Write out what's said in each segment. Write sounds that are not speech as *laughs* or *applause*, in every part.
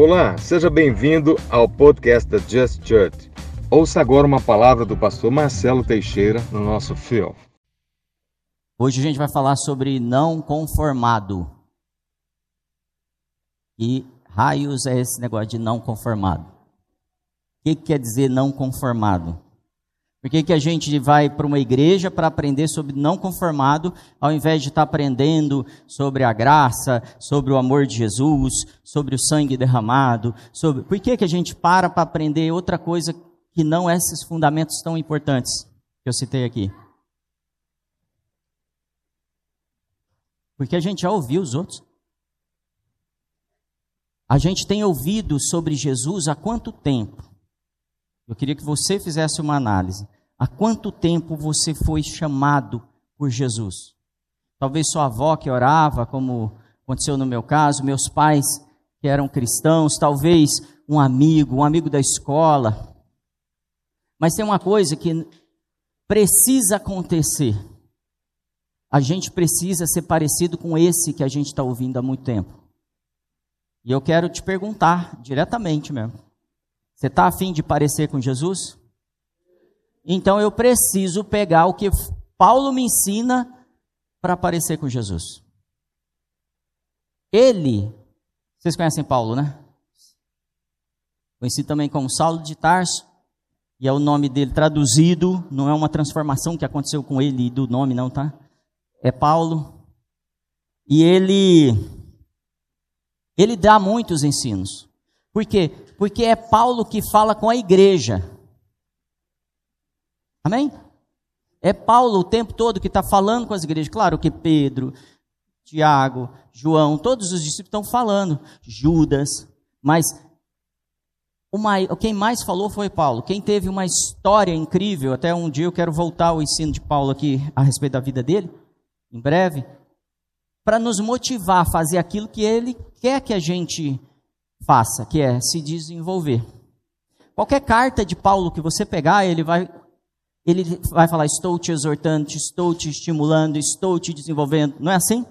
Olá, seja bem-vindo ao podcast da Just Church. Ouça agora uma palavra do pastor Marcelo Teixeira no nosso fio. Hoje a gente vai falar sobre não conformado. E raios é esse negócio de não conformado. O que, que quer dizer não conformado? Por que, que a gente vai para uma igreja para aprender sobre não conformado, ao invés de estar tá aprendendo sobre a graça, sobre o amor de Jesus, sobre o sangue derramado? Sobre... Por que, que a gente para para aprender outra coisa que não esses fundamentos tão importantes que eu citei aqui? Porque a gente já ouviu os outros. A gente tem ouvido sobre Jesus há quanto tempo? Eu queria que você fizesse uma análise. Há quanto tempo você foi chamado por Jesus? Talvez sua avó que orava, como aconteceu no meu caso, meus pais que eram cristãos, talvez um amigo, um amigo da escola. Mas tem uma coisa que precisa acontecer. A gente precisa ser parecido com esse que a gente está ouvindo há muito tempo. E eu quero te perguntar diretamente mesmo. Você está afim de parecer com Jesus? Então eu preciso pegar o que Paulo me ensina para parecer com Jesus. Ele, vocês conhecem Paulo, né? Conhecido também como Saulo de Tarso, e é o nome dele traduzido, não é uma transformação que aconteceu com ele do nome, não, tá? É Paulo. E ele ele dá muitos ensinos. Por quê? Porque é Paulo que fala com a igreja. Amém? É Paulo o tempo todo que está falando com as igrejas. Claro que Pedro, Tiago, João, todos os discípulos estão falando. Judas, mas uma, quem mais falou foi Paulo. Quem teve uma história incrível, até um dia eu quero voltar ao ensino de Paulo aqui a respeito da vida dele, em breve, para nos motivar a fazer aquilo que ele quer que a gente faça, que é se desenvolver. Qualquer carta de Paulo que você pegar, ele vai ele vai falar: Estou te exortando, estou te estimulando, estou te desenvolvendo. Não é assim?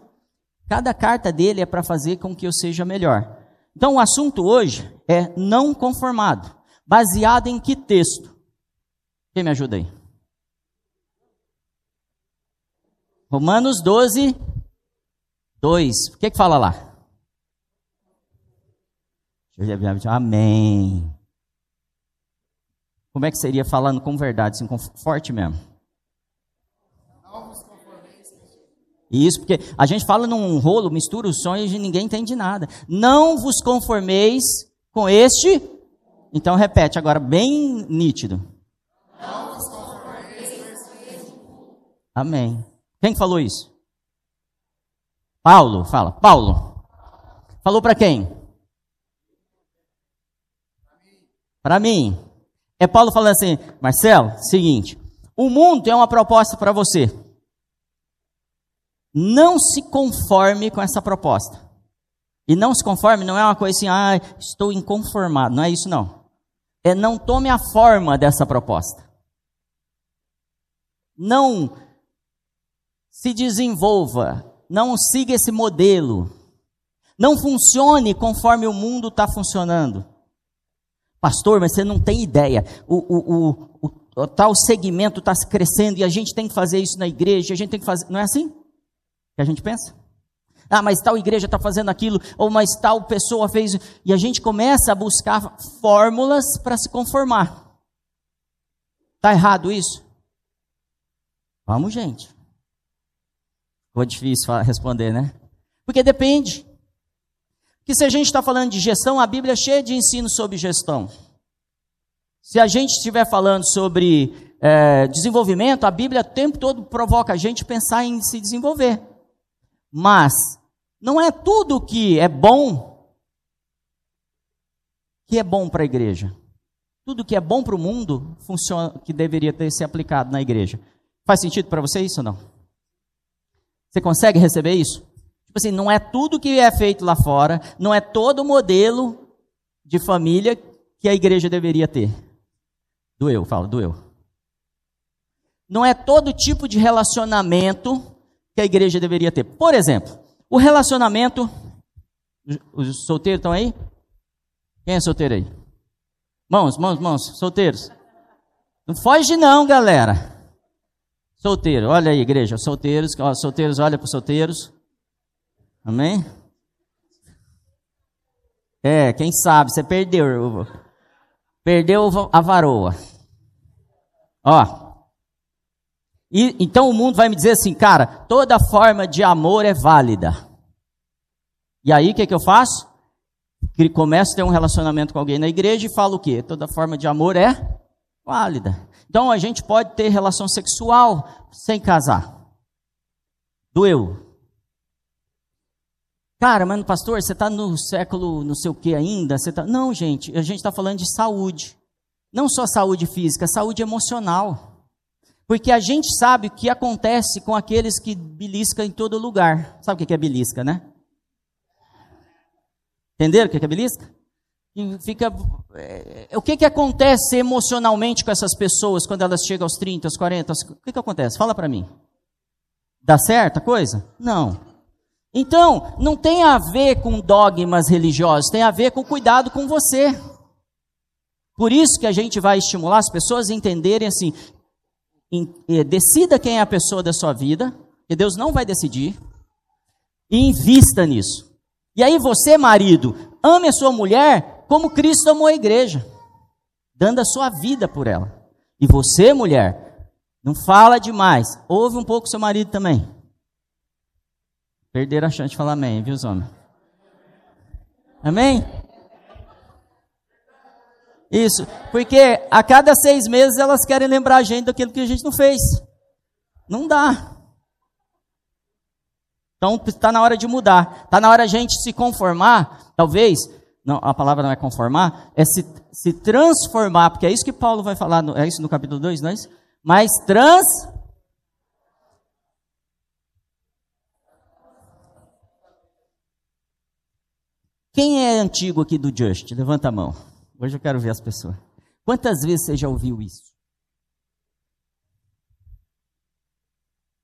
Cada carta dele é para fazer com que eu seja melhor. Então, o assunto hoje é não conformado. Baseado em que texto? Quem me ajuda aí? Romanos 12, 2. O que, que fala lá? Amém. Como é que seria falando com verdade, assim, com forte mesmo? Isso, porque a gente fala num rolo, mistura os sonhos e ninguém entende nada. Não vos conformeis com este. Então repete agora, bem nítido. Não vos conformeis com este. Amém. Quem falou isso? Paulo, fala. Paulo. Falou para quem? Para mim. É Paulo falando assim, Marcelo, seguinte, o mundo tem uma proposta para você. Não se conforme com essa proposta. E não se conforme não é uma coisa assim, ah, estou inconformado. Não é isso não. É não tome a forma dessa proposta. Não se desenvolva. Não siga esse modelo. Não funcione conforme o mundo está funcionando. Pastor, mas você não tem ideia. O, o, o, o tal segmento está crescendo e a gente tem que fazer isso na igreja, a gente tem que fazer. Não é assim que a gente pensa? Ah, mas tal igreja está fazendo aquilo, ou mas tal pessoa fez. E a gente começa a buscar fórmulas para se conformar. Está errado isso? Vamos, gente. Ficou difícil responder, né? Porque depende que se a gente está falando de gestão, a Bíblia é cheia de ensino sobre gestão. Se a gente estiver falando sobre é, desenvolvimento, a Bíblia o tempo todo provoca a gente pensar em se desenvolver. Mas não é tudo que é bom que é bom para a igreja. Tudo que é bom para o mundo funciona, que deveria ter se aplicado na igreja. Faz sentido para você isso ou não? Você consegue receber isso? Tipo assim, não é tudo que é feito lá fora, não é todo o modelo de família que a igreja deveria ter. Doeu, fala, doeu. Não é todo tipo de relacionamento que a igreja deveria ter. Por exemplo, o relacionamento. Os solteiros estão aí? Quem é solteiro aí? Mãos, mãos, mãos, solteiros. Não foge não, galera. Solteiro, olha aí, igreja, solteiros, solteiros, olha para os solteiros. Amém? É, quem sabe, você perdeu. Perdeu a varoa. Ó. E, então o mundo vai me dizer assim, cara, toda forma de amor é válida. E aí o que, que eu faço? Começo a ter um relacionamento com alguém na igreja e falo o quê? Toda forma de amor é válida. Então a gente pode ter relação sexual sem casar. Doeu. Cara, mas pastor, você está no século não sei o que ainda? Você tá... Não, gente, a gente está falando de saúde. Não só saúde física, saúde emocional. Porque a gente sabe o que acontece com aqueles que beliscam em todo lugar. Sabe o que é belisca, né? Entenderam o que é belisca? E fica, é, o que, que acontece emocionalmente com essas pessoas quando elas chegam aos 30, aos 40? O que, que acontece? Fala para mim. Dá certo a coisa? Não. Então, não tem a ver com dogmas religiosos, tem a ver com cuidado com você. Por isso que a gente vai estimular as pessoas a entenderem assim: em, eh, decida quem é a pessoa da sua vida, que Deus não vai decidir, e invista nisso. E aí você, marido, ame a sua mulher como Cristo amou a igreja, dando a sua vida por ela. E você, mulher, não fala demais. Ouve um pouco seu marido também. Perderam a chance de falar amém, viu, Zona? Amém? Isso, porque a cada seis meses elas querem lembrar a gente daquilo que a gente não fez. Não dá. Então está na hora de mudar. Está na hora a gente se conformar, talvez, não, a palavra não é conformar, é se, se transformar, porque é isso que Paulo vai falar, no, é isso no capítulo 2, não é isso? Mas trans. Quem é antigo aqui do Just? Levanta a mão. Hoje eu quero ver as pessoas. Quantas vezes você já ouviu isso?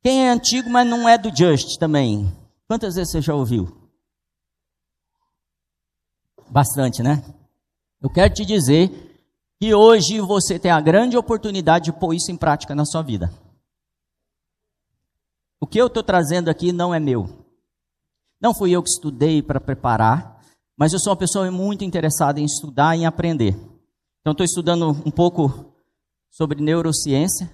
Quem é antigo, mas não é do Just também? Quantas vezes você já ouviu? Bastante, né? Eu quero te dizer que hoje você tem a grande oportunidade de pôr isso em prática na sua vida. O que eu estou trazendo aqui não é meu. Não fui eu que estudei para preparar, mas eu sou uma pessoa muito interessada em estudar e em aprender. Então, estou estudando um pouco sobre neurociência,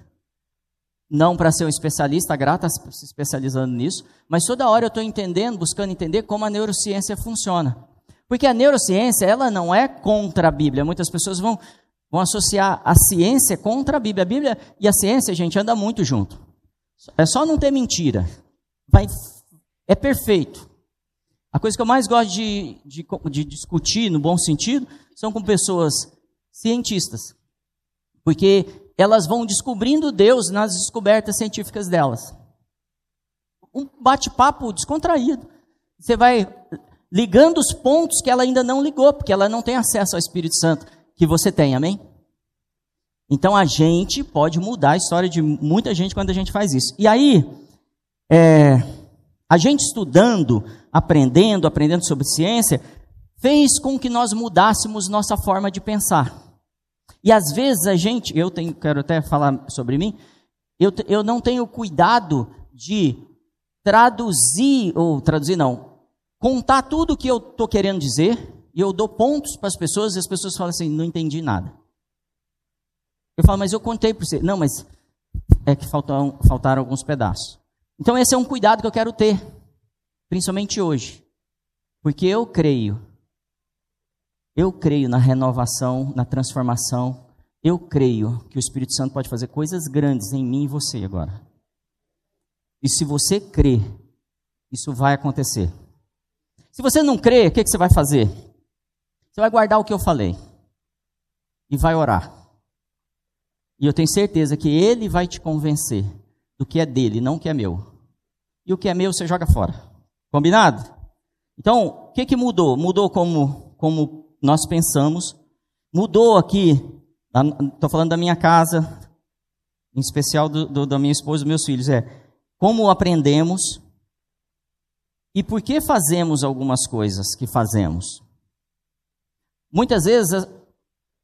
não para ser um especialista, grata se especializando nisso, mas toda hora eu estou entendendo, buscando entender como a neurociência funciona. Porque a neurociência, ela não é contra a Bíblia. Muitas pessoas vão, vão associar a ciência contra a Bíblia. A Bíblia e a ciência, gente, anda muito junto. É só não ter mentira. Vai, é perfeito. A coisa que eu mais gosto de, de, de discutir, no bom sentido, são com pessoas cientistas. Porque elas vão descobrindo Deus nas descobertas científicas delas. Um bate-papo descontraído. Você vai ligando os pontos que ela ainda não ligou, porque ela não tem acesso ao Espírito Santo que você tem, amém? Então a gente pode mudar a história de muita gente quando a gente faz isso. E aí, é, a gente estudando, aprendendo, aprendendo sobre ciência, fez com que nós mudássemos nossa forma de pensar. E às vezes a gente, eu tenho, quero até falar sobre mim, eu, eu não tenho cuidado de traduzir, ou traduzir não, contar tudo o que eu estou querendo dizer, e eu dou pontos para as pessoas, e as pessoas falam assim: não entendi nada. Eu falo, mas eu contei para você. Não, mas é que faltaram, faltaram alguns pedaços. Então, esse é um cuidado que eu quero ter, principalmente hoje, porque eu creio, eu creio na renovação, na transformação, eu creio que o Espírito Santo pode fazer coisas grandes em mim e você agora. E se você crê, isso vai acontecer. Se você não crê, o que, que você vai fazer? Você vai guardar o que eu falei e vai orar. E eu tenho certeza que ele vai te convencer do que é dele, não o que é meu. E o que é meu você joga fora. Combinado? Então, o que, que mudou? Mudou como, como nós pensamos. Mudou aqui, estou falando da minha casa, em especial do, do, da minha esposa e dos meus filhos, é como aprendemos e por que fazemos algumas coisas que fazemos? muitas vezes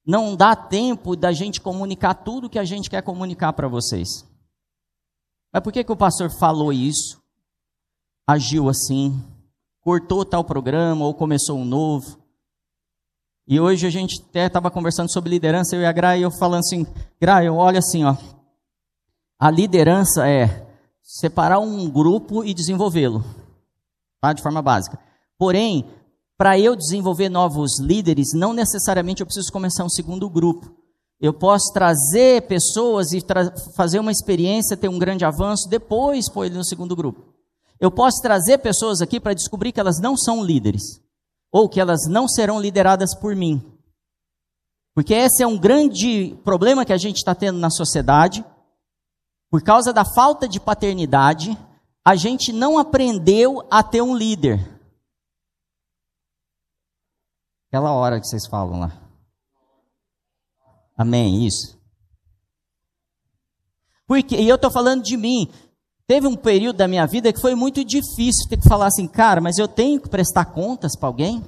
não dá tempo da gente comunicar tudo que a gente quer comunicar para vocês. Mas por que, que o pastor falou isso? Agiu assim? Cortou tal programa ou começou um novo? E hoje a gente até estava conversando sobre liderança, eu e a Gra, e eu falando assim, Gra, eu olho assim, ó. A liderança é separar um grupo e desenvolvê-lo, tá? de forma básica. Porém, para eu desenvolver novos líderes, não necessariamente eu preciso começar um segundo grupo. Eu posso trazer pessoas e tra fazer uma experiência, ter um grande avanço, depois pôr ele no segundo grupo. Eu posso trazer pessoas aqui para descobrir que elas não são líderes, ou que elas não serão lideradas por mim. Porque esse é um grande problema que a gente está tendo na sociedade. Por causa da falta de paternidade, a gente não aprendeu a ter um líder. Aquela hora que vocês falam lá. Amém, isso. Porque, e eu estou falando de mim. Teve um período da minha vida que foi muito difícil ter que falar assim, cara, mas eu tenho que prestar contas para alguém?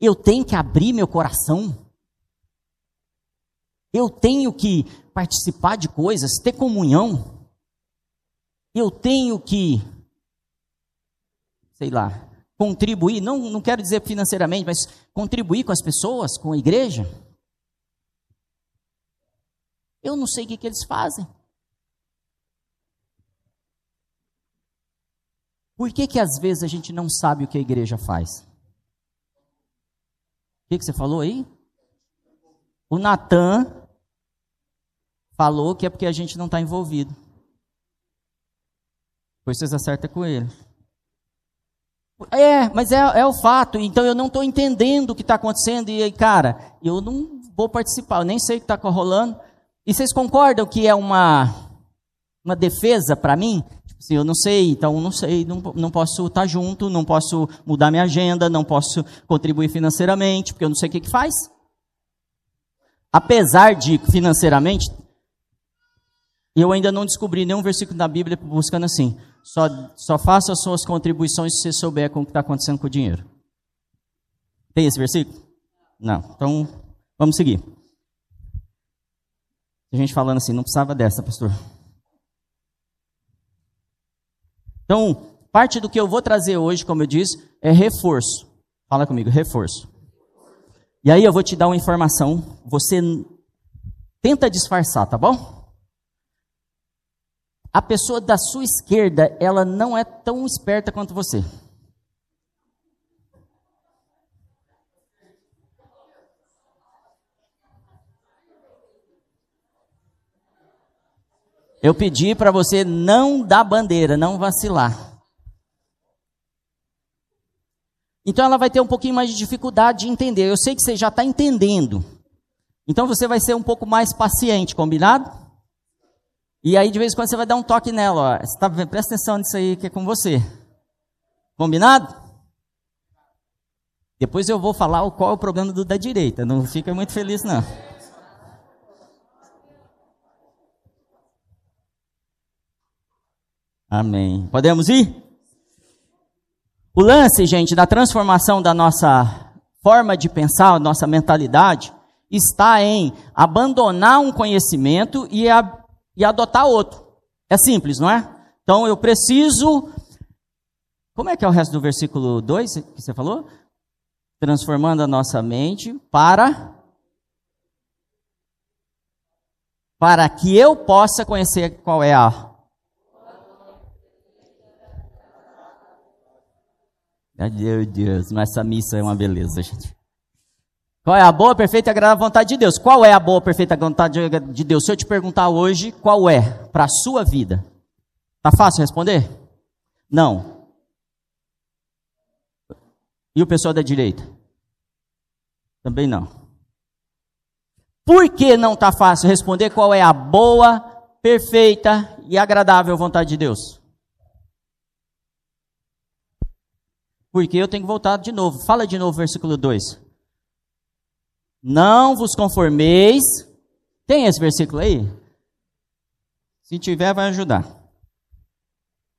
Eu tenho que abrir meu coração? Eu tenho que participar de coisas, ter comunhão? Eu tenho que, sei lá, contribuir, não, não quero dizer financeiramente, mas contribuir com as pessoas, com a igreja? Eu não sei o que, que eles fazem. Por que, que às vezes a gente não sabe o que a igreja faz? O que, que você falou aí? O Natan falou que é porque a gente não está envolvido. Pois vocês acertam com ele. É, mas é, é o fato, então eu não estou entendendo o que está acontecendo, e cara, eu não vou participar, eu nem sei o que está rolando. E vocês concordam que é uma, uma defesa para mim? Assim, eu não sei, então não sei, não, não posso estar junto, não posso mudar minha agenda, não posso contribuir financeiramente, porque eu não sei o que, que faz. Apesar de financeiramente, eu ainda não descobri nenhum versículo da Bíblia buscando assim. Só, só faça as suas contribuições se você souber com o que está acontecendo com o dinheiro. Tem esse versículo? Não. Então, vamos seguir. A gente falando assim, não precisava dessa, pastor. Então, parte do que eu vou trazer hoje, como eu disse, é reforço. Fala comigo, reforço. E aí eu vou te dar uma informação, você tenta disfarçar, tá bom? a pessoa da sua esquerda, ela não é tão esperta quanto você. Eu pedi para você não dar bandeira, não vacilar. Então ela vai ter um pouquinho mais de dificuldade de entender. Eu sei que você já está entendendo. Então você vai ser um pouco mais paciente, combinado? E aí, de vez em quando, você vai dar um toque nela, ó. Você tá, presta atenção nisso aí que é com você. Combinado? Depois eu vou falar qual é o problema do da direita. Não fica muito feliz, não. Amém. Podemos ir? O lance, gente, da transformação da nossa forma de pensar, nossa mentalidade, está em abandonar um conhecimento e a e adotar outro. É simples, não é? Então eu preciso. Como é que é o resto do versículo 2 que você falou? Transformando a nossa mente para. Para que eu possa conhecer qual é a. Meu Deus, mas essa missa é uma beleza, gente. Qual é a boa, perfeita e agradável vontade de Deus? Qual é a boa, perfeita vontade de Deus? Se eu te perguntar hoje, qual é para a sua vida? Tá fácil responder? Não. E o pessoal da direita? Também não. Por que não está fácil responder qual é a boa, perfeita e agradável vontade de Deus? porque eu tenho que voltar de novo. Fala de novo, versículo 2. Não vos conformeis. Tem esse versículo aí? Se tiver, vai ajudar.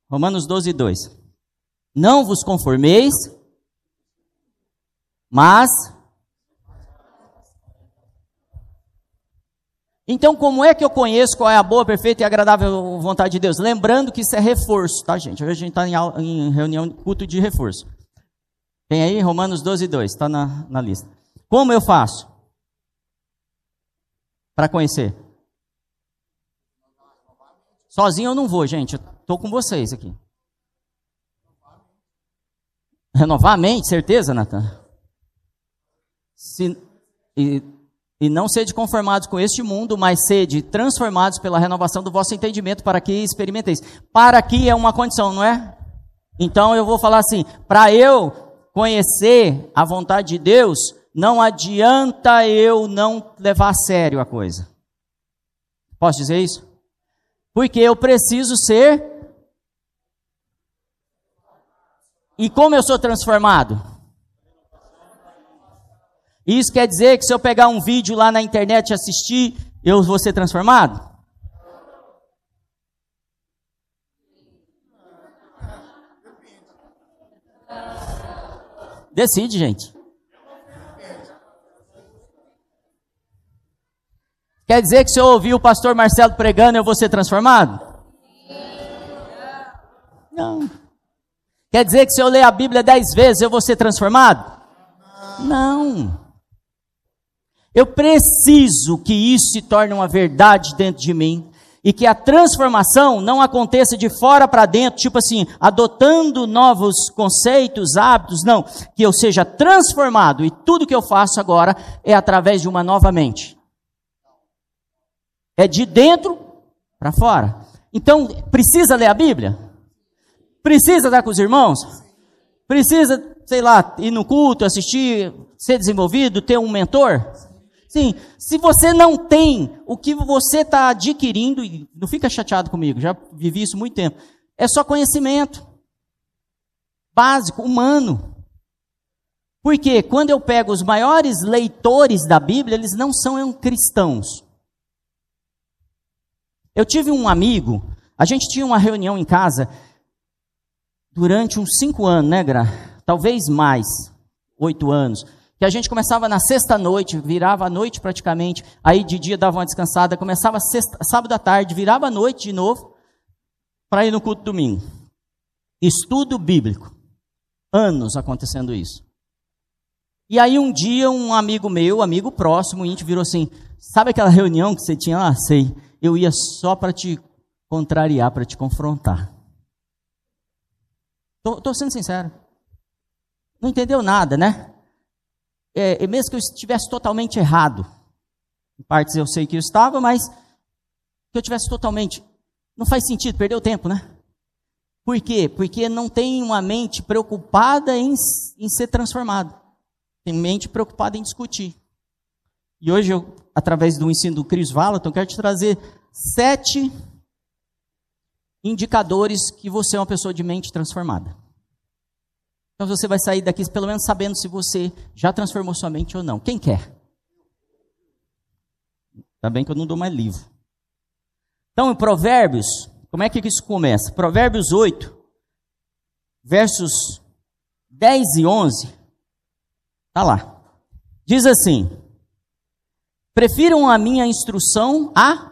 Romanos 12, 2. Não vos conformeis, mas. Então, como é que eu conheço qual é a boa, perfeita e agradável vontade de Deus? Lembrando que isso é reforço, tá, gente? Hoje a gente está em, reunião, culto de reforço. Tem aí Romanos 12, 2, está na, na lista. Como eu faço? Para conhecer? Sozinho eu não vou, gente. Estou com vocês aqui. Renovar a mente, certeza, Natan? Se, e, e não sede conformados com este mundo, mas sede transformados pela renovação do vosso entendimento, para que experimenteis. Para que é uma condição, não é? Então eu vou falar assim: para eu conhecer a vontade de Deus, não adianta eu não levar a sério a coisa. Posso dizer isso? Porque eu preciso ser. E como eu sou transformado? Isso quer dizer que se eu pegar um vídeo lá na internet e assistir, eu vou ser transformado? Decide, gente. Quer dizer que se eu ouvir o pastor Marcelo pregando, eu vou ser transformado? Não. Quer dizer que se eu ler a Bíblia dez vezes, eu vou ser transformado? Não. Eu preciso que isso se torne uma verdade dentro de mim e que a transformação não aconteça de fora para dentro, tipo assim, adotando novos conceitos, hábitos, não, que eu seja transformado e tudo que eu faço agora é através de uma nova mente. É de dentro para fora. Então, precisa ler a Bíblia? Precisa estar com os irmãos? Precisa, sei lá, ir no culto, assistir, ser desenvolvido, ter um mentor? Sim, se você não tem o que você está adquirindo, e não fica chateado comigo, já vivi isso muito tempo, é só conhecimento básico, humano. Porque quando eu pego os maiores leitores da Bíblia, eles não são cristãos. Eu tive um amigo, a gente tinha uma reunião em casa durante uns cinco anos, né, Gra? Talvez mais, oito anos. Que a gente começava na sexta-noite, virava à noite praticamente, aí de dia dava uma descansada, começava sexta, sábado à tarde, virava à noite de novo, para ir no culto domingo. Estudo bíblico. Anos acontecendo isso. E aí um dia um amigo meu, amigo próximo, íntimo, virou assim, sabe aquela reunião que você tinha lá? Ah, sei eu ia só para te contrariar, para te confrontar. Estou sendo sincero. Não entendeu nada, né? É, mesmo que eu estivesse totalmente errado, em partes eu sei que eu estava, mas que eu tivesse totalmente. Não faz sentido, perdeu tempo, né? Por quê? Porque não tem uma mente preocupada em, em ser transformado. Tem mente preocupada em discutir. E hoje, eu, através do ensino do Chris Valaton, quero te trazer sete indicadores que você é uma pessoa de mente transformada. Então você vai sair daqui pelo menos sabendo se você já transformou sua mente ou não. Quem quer? Ainda bem que eu não dou mais livro. Então, em Provérbios, como é que isso começa? Provérbios 8, versos 10 e 11. Está lá. Diz assim: Prefiram a minha instrução a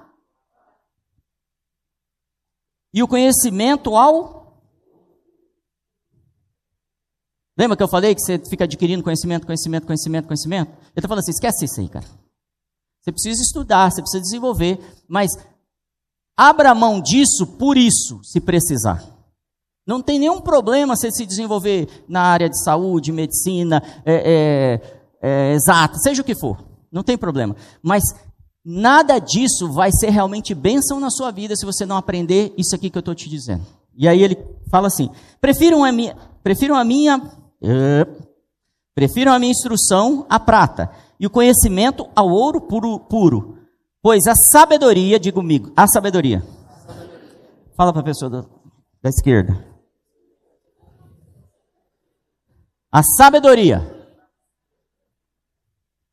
e o conhecimento ao Lembra que eu falei que você fica adquirindo conhecimento, conhecimento, conhecimento, conhecimento? Eu estou falando assim, esquece isso aí, cara. Você precisa estudar, você precisa desenvolver, mas abra mão disso por isso, se precisar. Não tem nenhum problema você se desenvolver na área de saúde, medicina, é, é, é, exata, seja o que for. Não tem problema. Mas nada disso vai ser realmente bênção na sua vida se você não aprender isso aqui que eu estou te dizendo. E aí ele fala assim: prefiram a minha, prefiram a minha, prefiram a minha instrução à prata e o conhecimento ao ouro puro, puro. Pois a sabedoria, diga comigo, a sabedoria. A sabedoria. Fala para a pessoa da, da esquerda. A sabedoria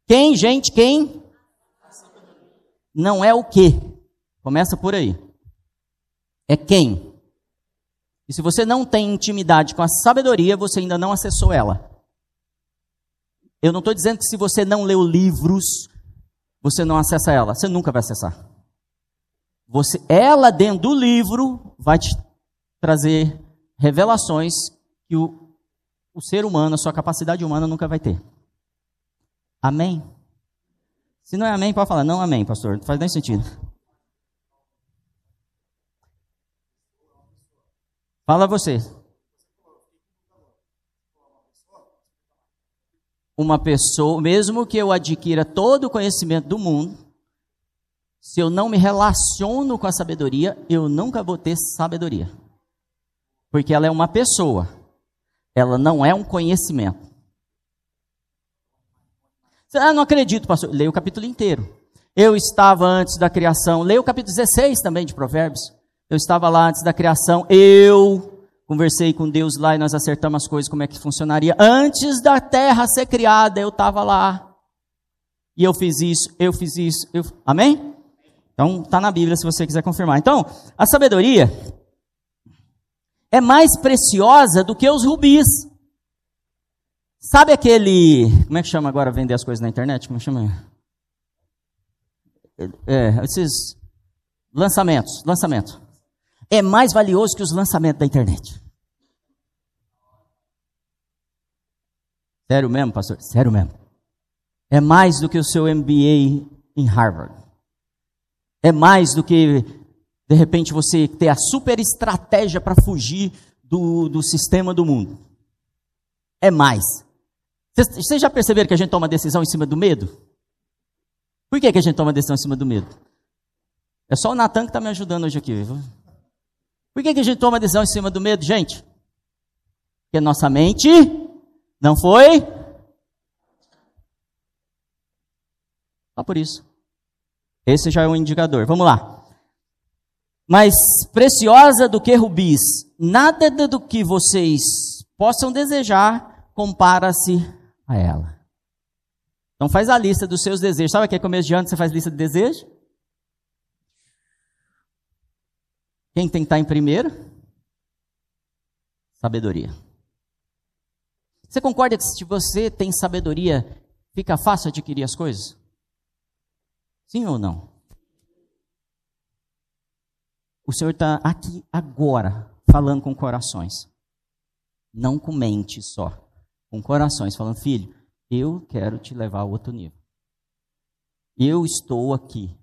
quem, gente, quem? Não é o que. Começa por aí. É quem. E se você não tem intimidade com a sabedoria, você ainda não acessou ela. Eu não estou dizendo que se você não leu livros, você não acessa ela, você nunca vai acessar. Você, ela dentro do livro vai te trazer revelações que o, o ser humano, a sua capacidade humana nunca vai ter. Amém? Se não é amém, pode falar, não amém, pastor, não faz nem sentido. Fala você. Uma pessoa, mesmo que eu adquira todo o conhecimento do mundo, se eu não me relaciono com a sabedoria, eu nunca vou ter sabedoria. Porque ela é uma pessoa, ela não é um conhecimento. Ah, não acredito, pastor. Leia o capítulo inteiro. Eu estava antes da criação. Leia o capítulo 16 também de Provérbios. Eu estava lá antes da criação. Eu conversei com Deus lá e nós acertamos as coisas, como é que funcionaria. Antes da terra ser criada, eu estava lá. E eu fiz isso, eu fiz isso. Eu... Amém? Então, está na Bíblia se você quiser confirmar. Então, a sabedoria é mais preciosa do que os rubis. Sabe aquele. Como é que chama agora vender as coisas na internet? Como é chama? É, esses lançamentos. Lançamento. É mais valioso que os lançamentos da internet. Sério mesmo, pastor? Sério mesmo. É mais do que o seu MBA em Harvard. É mais do que, de repente, você ter a super estratégia para fugir do, do sistema do mundo. É mais. Vocês já perceberam que a gente toma decisão em cima do medo? Por que, que a gente toma decisão em cima do medo? É só o Natan que está me ajudando hoje aqui. Por que, que a gente toma decisão em cima do medo, gente? Porque nossa mente não foi. Só por isso. Esse já é um indicador. Vamos lá. Mais preciosa do que rubis, nada do que vocês possam desejar compara-se a ela. Então faz a lista dos seus desejos. Sabe que é começo de ano você faz lista de desejos? Quem tem que estar em primeiro? Sabedoria. Você concorda que se você tem sabedoria, fica fácil adquirir as coisas? Sim ou não? O Senhor está aqui agora falando com corações. Não com mente só. Com corações, falando, filho, eu quero te levar a outro nível. Eu estou aqui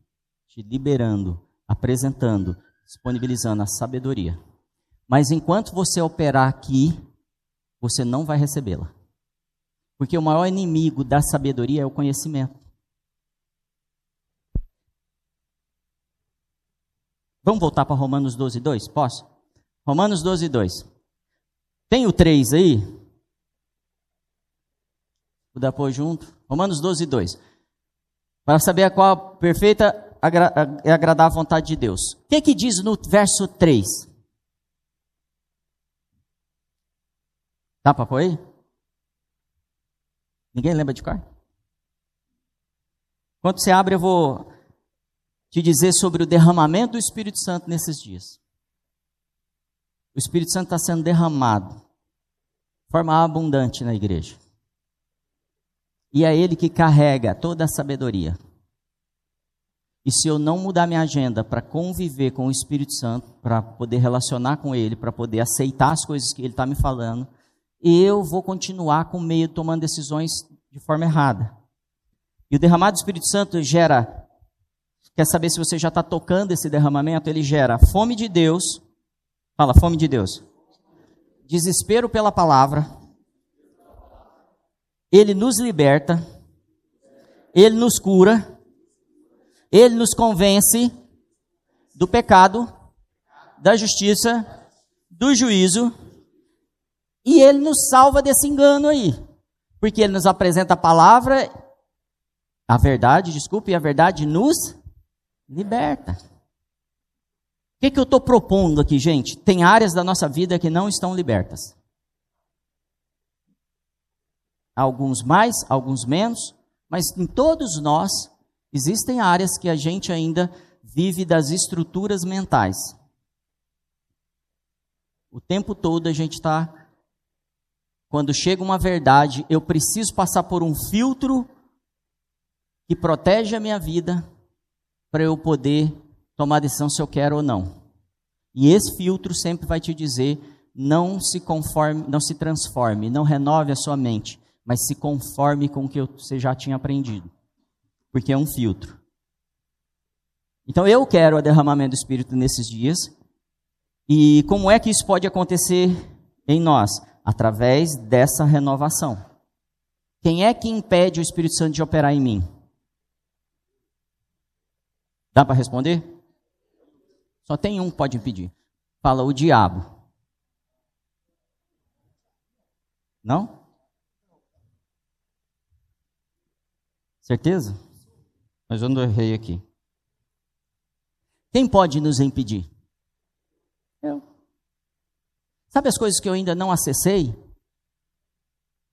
te liberando, apresentando, disponibilizando a sabedoria. Mas enquanto você operar aqui, você não vai recebê-la. Porque o maior inimigo da sabedoria é o conhecimento. Vamos voltar para Romanos 12, 2? Posso? Romanos 12, 2. Tem o 3 aí? Vou dar por junto. Romanos 12, 2. Para saber a qual perfeita é agradar a vontade de Deus. O que, que diz no verso 3? Dá para pôr aí? Ninguém lembra de cor? Quando você abre, eu vou te dizer sobre o derramamento do Espírito Santo nesses dias. O Espírito Santo está sendo derramado de forma abundante na igreja. E é Ele que carrega toda a sabedoria. E se eu não mudar minha agenda para conviver com o Espírito Santo, para poder relacionar com Ele, para poder aceitar as coisas que Ele está me falando, eu vou continuar com medo, tomando decisões de forma errada. E o derramado do Espírito Santo gera Quer saber se você já está tocando esse derramamento? Ele gera fome de Deus. Fala, fome de Deus. Desespero pela palavra. Ele nos liberta. Ele nos cura. Ele nos convence do pecado, da justiça, do juízo. E ele nos salva desse engano aí. Porque ele nos apresenta a palavra, a verdade, desculpe, e a verdade nos Liberta. O que, que eu estou propondo aqui, gente? Tem áreas da nossa vida que não estão libertas. Alguns mais, alguns menos, mas em todos nós existem áreas que a gente ainda vive das estruturas mentais. O tempo todo a gente está. Quando chega uma verdade, eu preciso passar por um filtro que protege a minha vida para eu poder tomar a decisão se eu quero ou não. E esse filtro sempre vai te dizer: não se conforme, não se transforme, não renove a sua mente, mas se conforme com o que você já tinha aprendido. Porque é um filtro. Então eu quero o derramamento do Espírito nesses dias. E como é que isso pode acontecer em nós? Através dessa renovação. Quem é que impede o Espírito Santo de operar em mim? Dá para responder? Só tem um que pode impedir. Fala o diabo. Não? Certeza? Mas eu não errei aqui. Quem pode nos impedir? Eu. Sabe as coisas que eu ainda não acessei?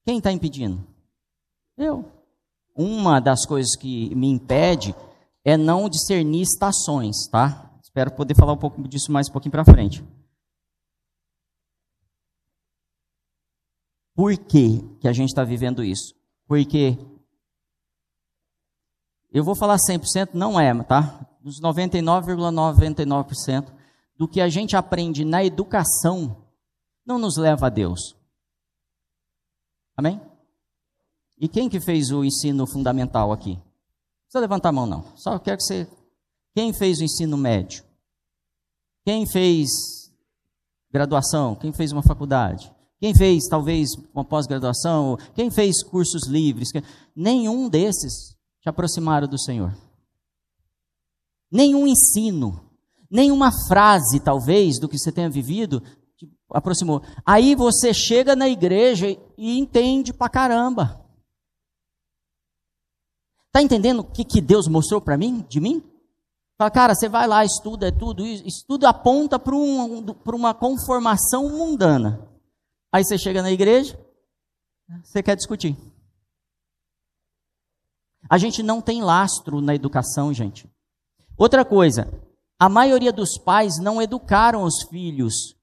Quem está impedindo? Eu. Uma das coisas que me impede é não discernir estações, tá? Espero poder falar um pouco disso mais um pouquinho para frente. Por que, que a gente está vivendo isso? Porque eu vou falar 100%, não é, tá? dos 99,99% ,99 do que a gente aprende na educação não nos leva a Deus. Amém? E quem que fez o ensino fundamental aqui? Não precisa levantar a mão, não. Só quero que você. Quem fez o ensino médio? Quem fez graduação? Quem fez uma faculdade? Quem fez, talvez, uma pós-graduação? Quem fez cursos livres? Nenhum desses te aproximaram do Senhor nenhum ensino, nenhuma frase, talvez, do que você tenha vivido, te aproximou. Aí você chega na igreja e entende pra caramba. Tá entendendo o que, que Deus mostrou para mim, de mim? Fala, cara, você vai lá, estuda, é tudo isso, tudo aponta para um, uma conformação mundana. Aí você chega na igreja, você quer discutir. A gente não tem lastro na educação, gente. Outra coisa, a maioria dos pais não educaram os filhos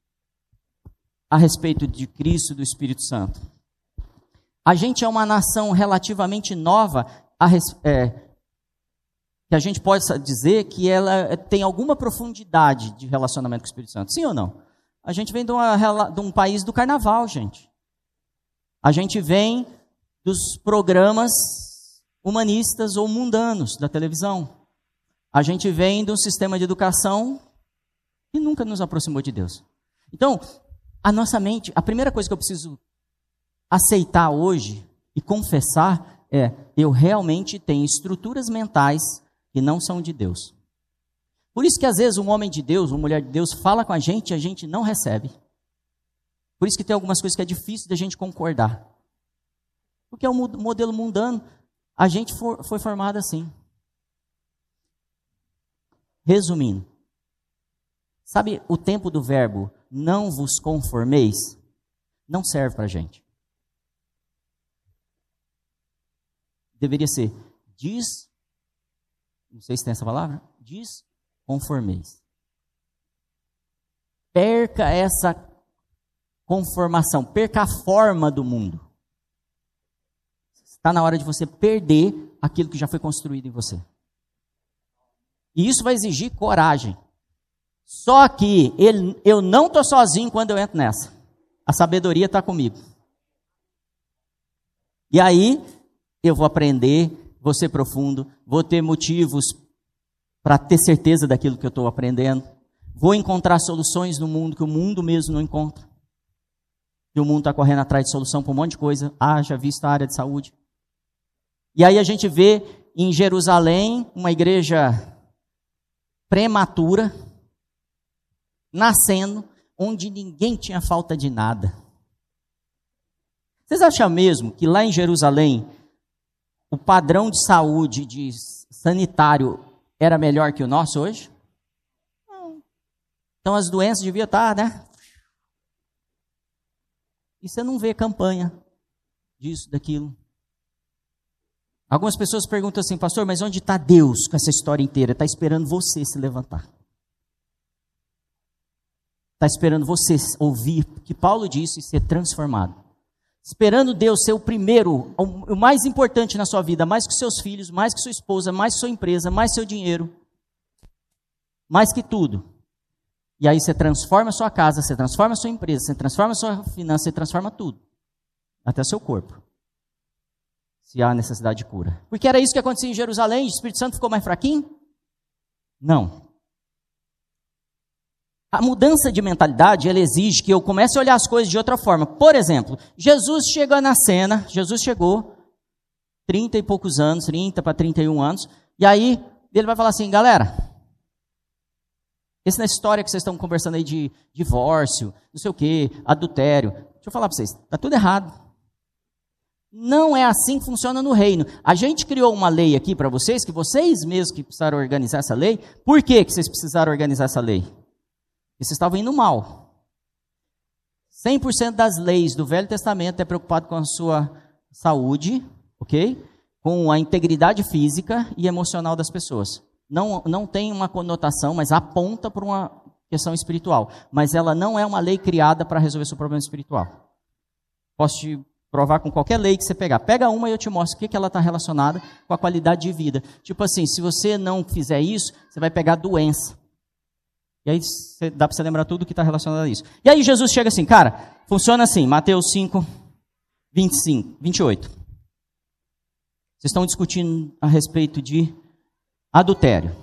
a respeito de Cristo e do Espírito Santo. A gente é uma nação relativamente nova, a, é, que a gente pode dizer que ela tem alguma profundidade de relacionamento com o Espírito Santo. Sim ou não? A gente vem de, uma, de um país do carnaval, gente. A gente vem dos programas humanistas ou mundanos da televisão. A gente vem de um sistema de educação que nunca nos aproximou de Deus. Então, a nossa mente, a primeira coisa que eu preciso aceitar hoje e confessar é: eu realmente tenho estruturas mentais que não são de Deus. Por isso que às vezes um homem de Deus, uma mulher de Deus fala com a gente e a gente não recebe. Por isso que tem algumas coisas que é difícil da gente concordar. Porque é um modelo mundano. A gente for, foi formado assim. Resumindo, sabe o tempo do verbo não vos conformeis? Não serve para a gente. Deveria ser diz, não sei se tem essa palavra, diz conformeis. Perca essa conformação, perca a forma do mundo. Está na hora de você perder aquilo que já foi construído em você. E isso vai exigir coragem. Só que ele, eu não estou sozinho quando eu entro nessa. A sabedoria está comigo. E aí eu vou aprender, vou ser profundo, vou ter motivos para ter certeza daquilo que eu estou aprendendo. Vou encontrar soluções no mundo que o mundo mesmo não encontra. E o mundo está correndo atrás de solução para um monte de coisa. Haja visto a área de saúde. E aí a gente vê em Jerusalém uma igreja prematura, nascendo, onde ninguém tinha falta de nada. Vocês acham mesmo que lá em Jerusalém o padrão de saúde, de sanitário, era melhor que o nosso hoje? Então as doenças deviam estar, né? E você não vê campanha disso, daquilo. Algumas pessoas perguntam assim, pastor, mas onde está Deus com essa história inteira? Está esperando você se levantar. Está esperando você ouvir o que Paulo disse e ser transformado. esperando Deus ser o primeiro, o mais importante na sua vida, mais que seus filhos, mais que sua esposa, mais que sua empresa, mais seu dinheiro, mais que tudo. E aí você transforma a sua casa, você transforma a sua empresa, você transforma a sua finança, você transforma tudo. Até seu corpo. Se há necessidade de cura. Porque era isso que acontecia em Jerusalém, o Espírito Santo ficou mais fraquinho? Não. A mudança de mentalidade, ela exige que eu comece a olhar as coisas de outra forma. Por exemplo, Jesus chega na cena, Jesus chegou, 30 e poucos anos, 30 para 31 anos, e aí ele vai falar assim, galera, esse na história que vocês estão conversando aí de divórcio, não sei o que, adultério, deixa eu falar para vocês, está tudo errado. Não é assim que funciona no reino. A gente criou uma lei aqui para vocês, que vocês mesmos que precisaram organizar essa lei. Por que, que vocês precisaram organizar essa lei? E vocês estavam indo mal. 100% das leis do Velho Testamento é preocupado com a sua saúde, ok? Com a integridade física e emocional das pessoas. Não, não tem uma conotação, mas aponta para uma questão espiritual. Mas ela não é uma lei criada para resolver seu problema espiritual. Posso te provar com qualquer lei que você pegar. Pega uma e eu te mostro o que, que ela está relacionada com a qualidade de vida. Tipo assim, se você não fizer isso, você vai pegar doença. E aí dá para você lembrar tudo que está relacionado a isso. E aí Jesus chega assim, cara, funciona assim, Mateus 5, 25, 28. Vocês estão discutindo a respeito de adultério.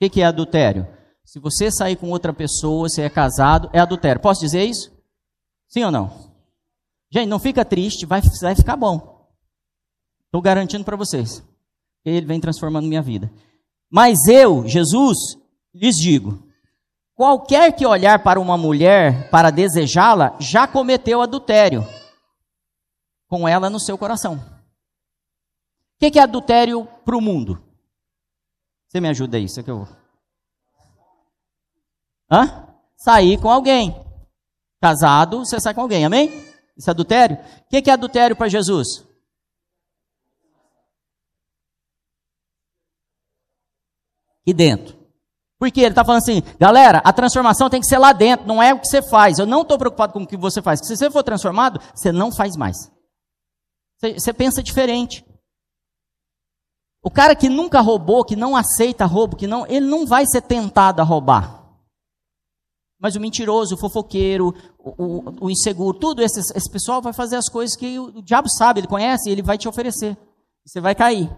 O que é adultério? Se você sair com outra pessoa, você é casado, é adultério. Posso dizer isso? Sim ou não? Gente, não fica triste, vai, vai ficar bom. Estou garantindo para vocês. Ele vem transformando minha vida. Mas eu, Jesus, lhes digo: Qualquer que olhar para uma mulher para desejá-la, já cometeu adultério com ela no seu coração. O que é adultério para o mundo? Você me ajuda aí, isso é que eu. Hã? Sair com alguém. Casado, você sai com alguém, amém? Isso é adultério? O que é adultério para Jesus? Aqui dentro. Porque ele está falando assim, galera, a transformação tem que ser lá dentro, não é o que você faz. Eu não estou preocupado com o que você faz. Se você for transformado, você não faz mais. Você, você pensa diferente. O cara que nunca roubou, que não aceita roubo, que não, ele não vai ser tentado a roubar. Mas o mentiroso, o fofoqueiro, o, o, o inseguro, tudo esse, esse pessoal vai fazer as coisas que o, o diabo sabe, ele conhece, ele vai te oferecer. Você vai cair.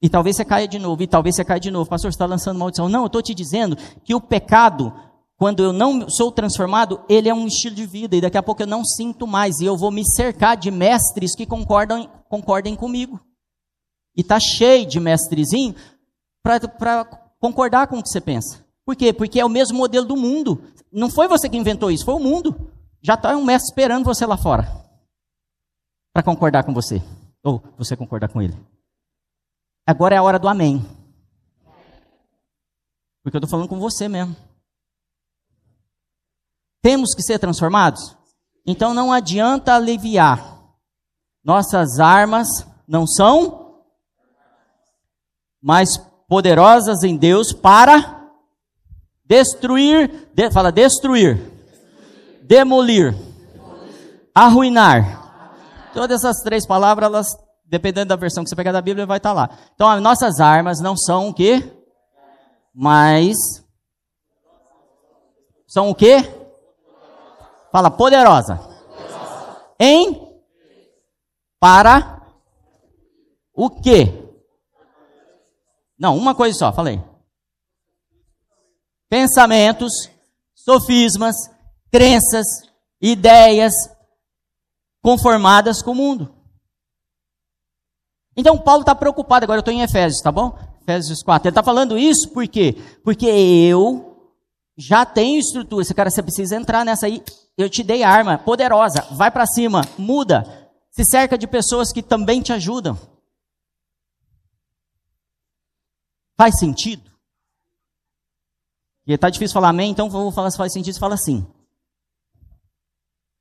E talvez você caia de novo, e talvez você caia de novo. Pastor, você está lançando maldição. Não, eu estou te dizendo que o pecado, quando eu não sou transformado, ele é um estilo de vida, e daqui a pouco eu não sinto mais, e eu vou me cercar de mestres que concordam, concordem comigo. E está cheio de mestrezinho para concordar com o que você pensa. Por quê? Porque é o mesmo modelo do mundo. Não foi você que inventou isso, foi o mundo. Já está um mestre esperando você lá fora para concordar com você. Ou você concordar com ele. Agora é a hora do amém. Porque eu estou falando com você mesmo. Temos que ser transformados? Então não adianta aliviar. Nossas armas não são mais poderosas em Deus para destruir, de, fala destruir, demolir, arruinar. Todas essas três palavras elas dependendo da versão que você pegar da Bíblia, vai estar lá. Então, as nossas armas não são o quê? Mas são o quê? Fala, poderosa. Em para o quê? Não, uma coisa só, falei. Pensamentos, sofismas, crenças, ideias conformadas com o mundo. Então Paulo está preocupado, agora eu estou em Efésios, tá bom? Efésios 4. Ele está falando isso por quê? Porque eu já tenho estrutura. Esse cara, você precisa entrar nessa aí. Eu te dei arma poderosa. Vai para cima, muda. Se cerca de pessoas que também te ajudam. Faz sentido? E está difícil falar amém, então vou falar se faz sentido, fala assim.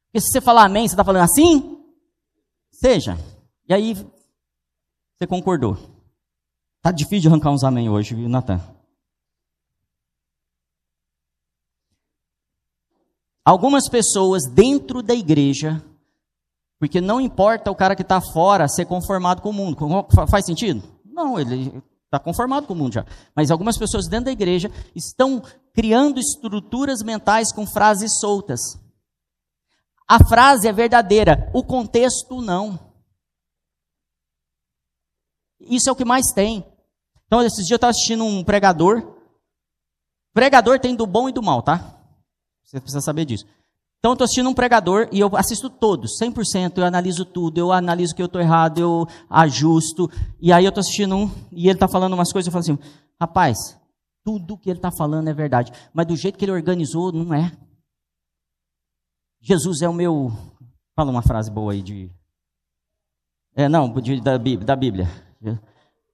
Porque se você falar amém, você está falando assim? Seja. E aí você concordou. Tá difícil de arrancar uns amém hoje, viu, Natan? Algumas pessoas dentro da igreja Porque não importa o cara que está fora ser conformado com o mundo. Faz sentido? Não, ele está conformado com o mundo já. Mas algumas pessoas dentro da igreja estão criando estruturas mentais com frases soltas. A frase é verdadeira, o contexto não. Isso é o que mais tem. Então, esses dias eu estava assistindo um pregador. Pregador tem do bom e do mal, tá? Você precisa saber disso. Então, eu estou assistindo um pregador e eu assisto todos, 100%, eu analiso tudo, eu analiso que eu estou errado, eu ajusto. E aí eu estou assistindo um e ele está falando umas coisas, eu falo assim, rapaz, tudo que ele está falando é verdade, mas do jeito que ele organizou, não é. Jesus é o meu... Fala uma frase boa aí de... É, não, de, da, da Bíblia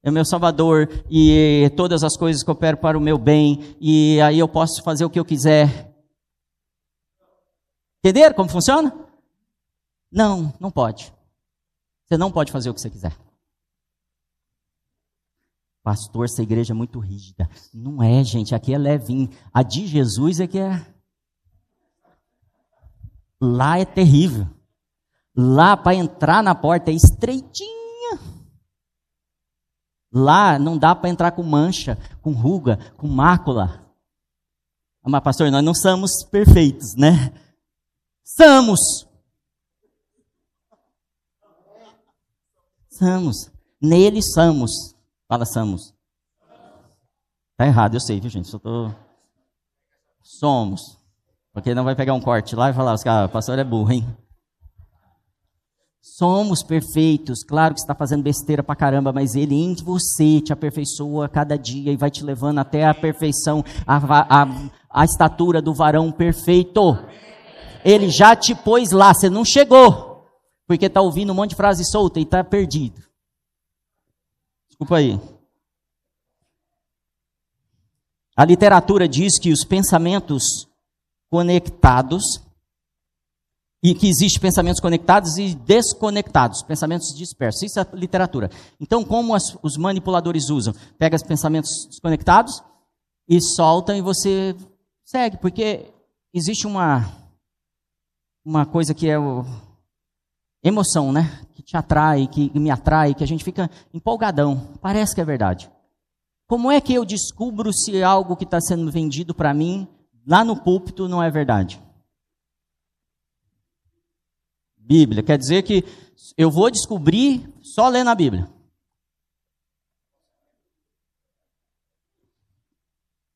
é o meu Salvador e todas as coisas cooperam para o meu bem e aí eu posso fazer o que eu quiser. Entenderam como funciona? Não, não pode. Você não pode fazer o que você quiser. Pastor, essa igreja é muito rígida. Não é, gente, aqui é levinho. A de Jesus é que é. Lá é terrível. Lá, para entrar na porta, é estreitinho. Lá não dá para entrar com mancha, com ruga, com mácula. Mas, pastor, nós não somos perfeitos, né? Somos. Somos. Nele somos. Fala, somos. Tá errado, eu sei, viu, gente? Só tô... Somos. Porque não vai pegar um corte lá e falar, ah, o pastor é burro, hein? Somos perfeitos, claro que você está fazendo besteira pra caramba, mas Ele em você te aperfeiçoa cada dia e vai te levando até a perfeição, a, a, a estatura do varão perfeito. Ele já te pôs lá, você não chegou, porque está ouvindo um monte de frase solta e está perdido. Desculpa aí. A literatura diz que os pensamentos conectados e que existe pensamentos conectados e desconectados, pensamentos dispersos. Isso é literatura. Então, como as, os manipuladores usam? Pega os pensamentos desconectados e soltam e você segue, porque existe uma uma coisa que é o, emoção, né? Que te atrai, que me atrai, que a gente fica empolgadão. Parece que é verdade. Como é que eu descubro se algo que está sendo vendido para mim lá no púlpito não é verdade? Bíblia. Quer dizer que eu vou descobrir só lendo a Bíblia.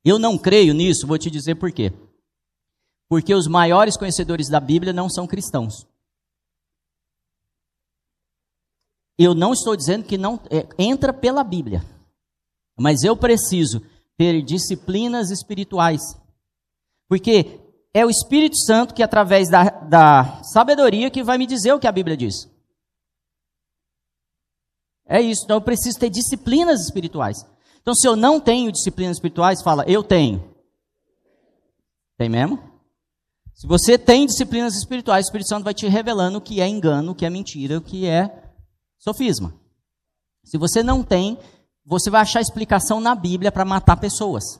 Eu não creio nisso, vou te dizer por quê. Porque os maiores conhecedores da Bíblia não são cristãos. Eu não estou dizendo que não é, entra pela Bíblia, mas eu preciso ter disciplinas espirituais. Porque é o Espírito Santo que, através da, da sabedoria, que vai me dizer o que a Bíblia diz. É isso. Então eu preciso ter disciplinas espirituais. Então, se eu não tenho disciplinas espirituais, fala, eu tenho. Tem mesmo? Se você tem disciplinas espirituais, o Espírito Santo vai te revelando o que é engano, o que é mentira, o que é sofisma. Se você não tem, você vai achar explicação na Bíblia para matar pessoas.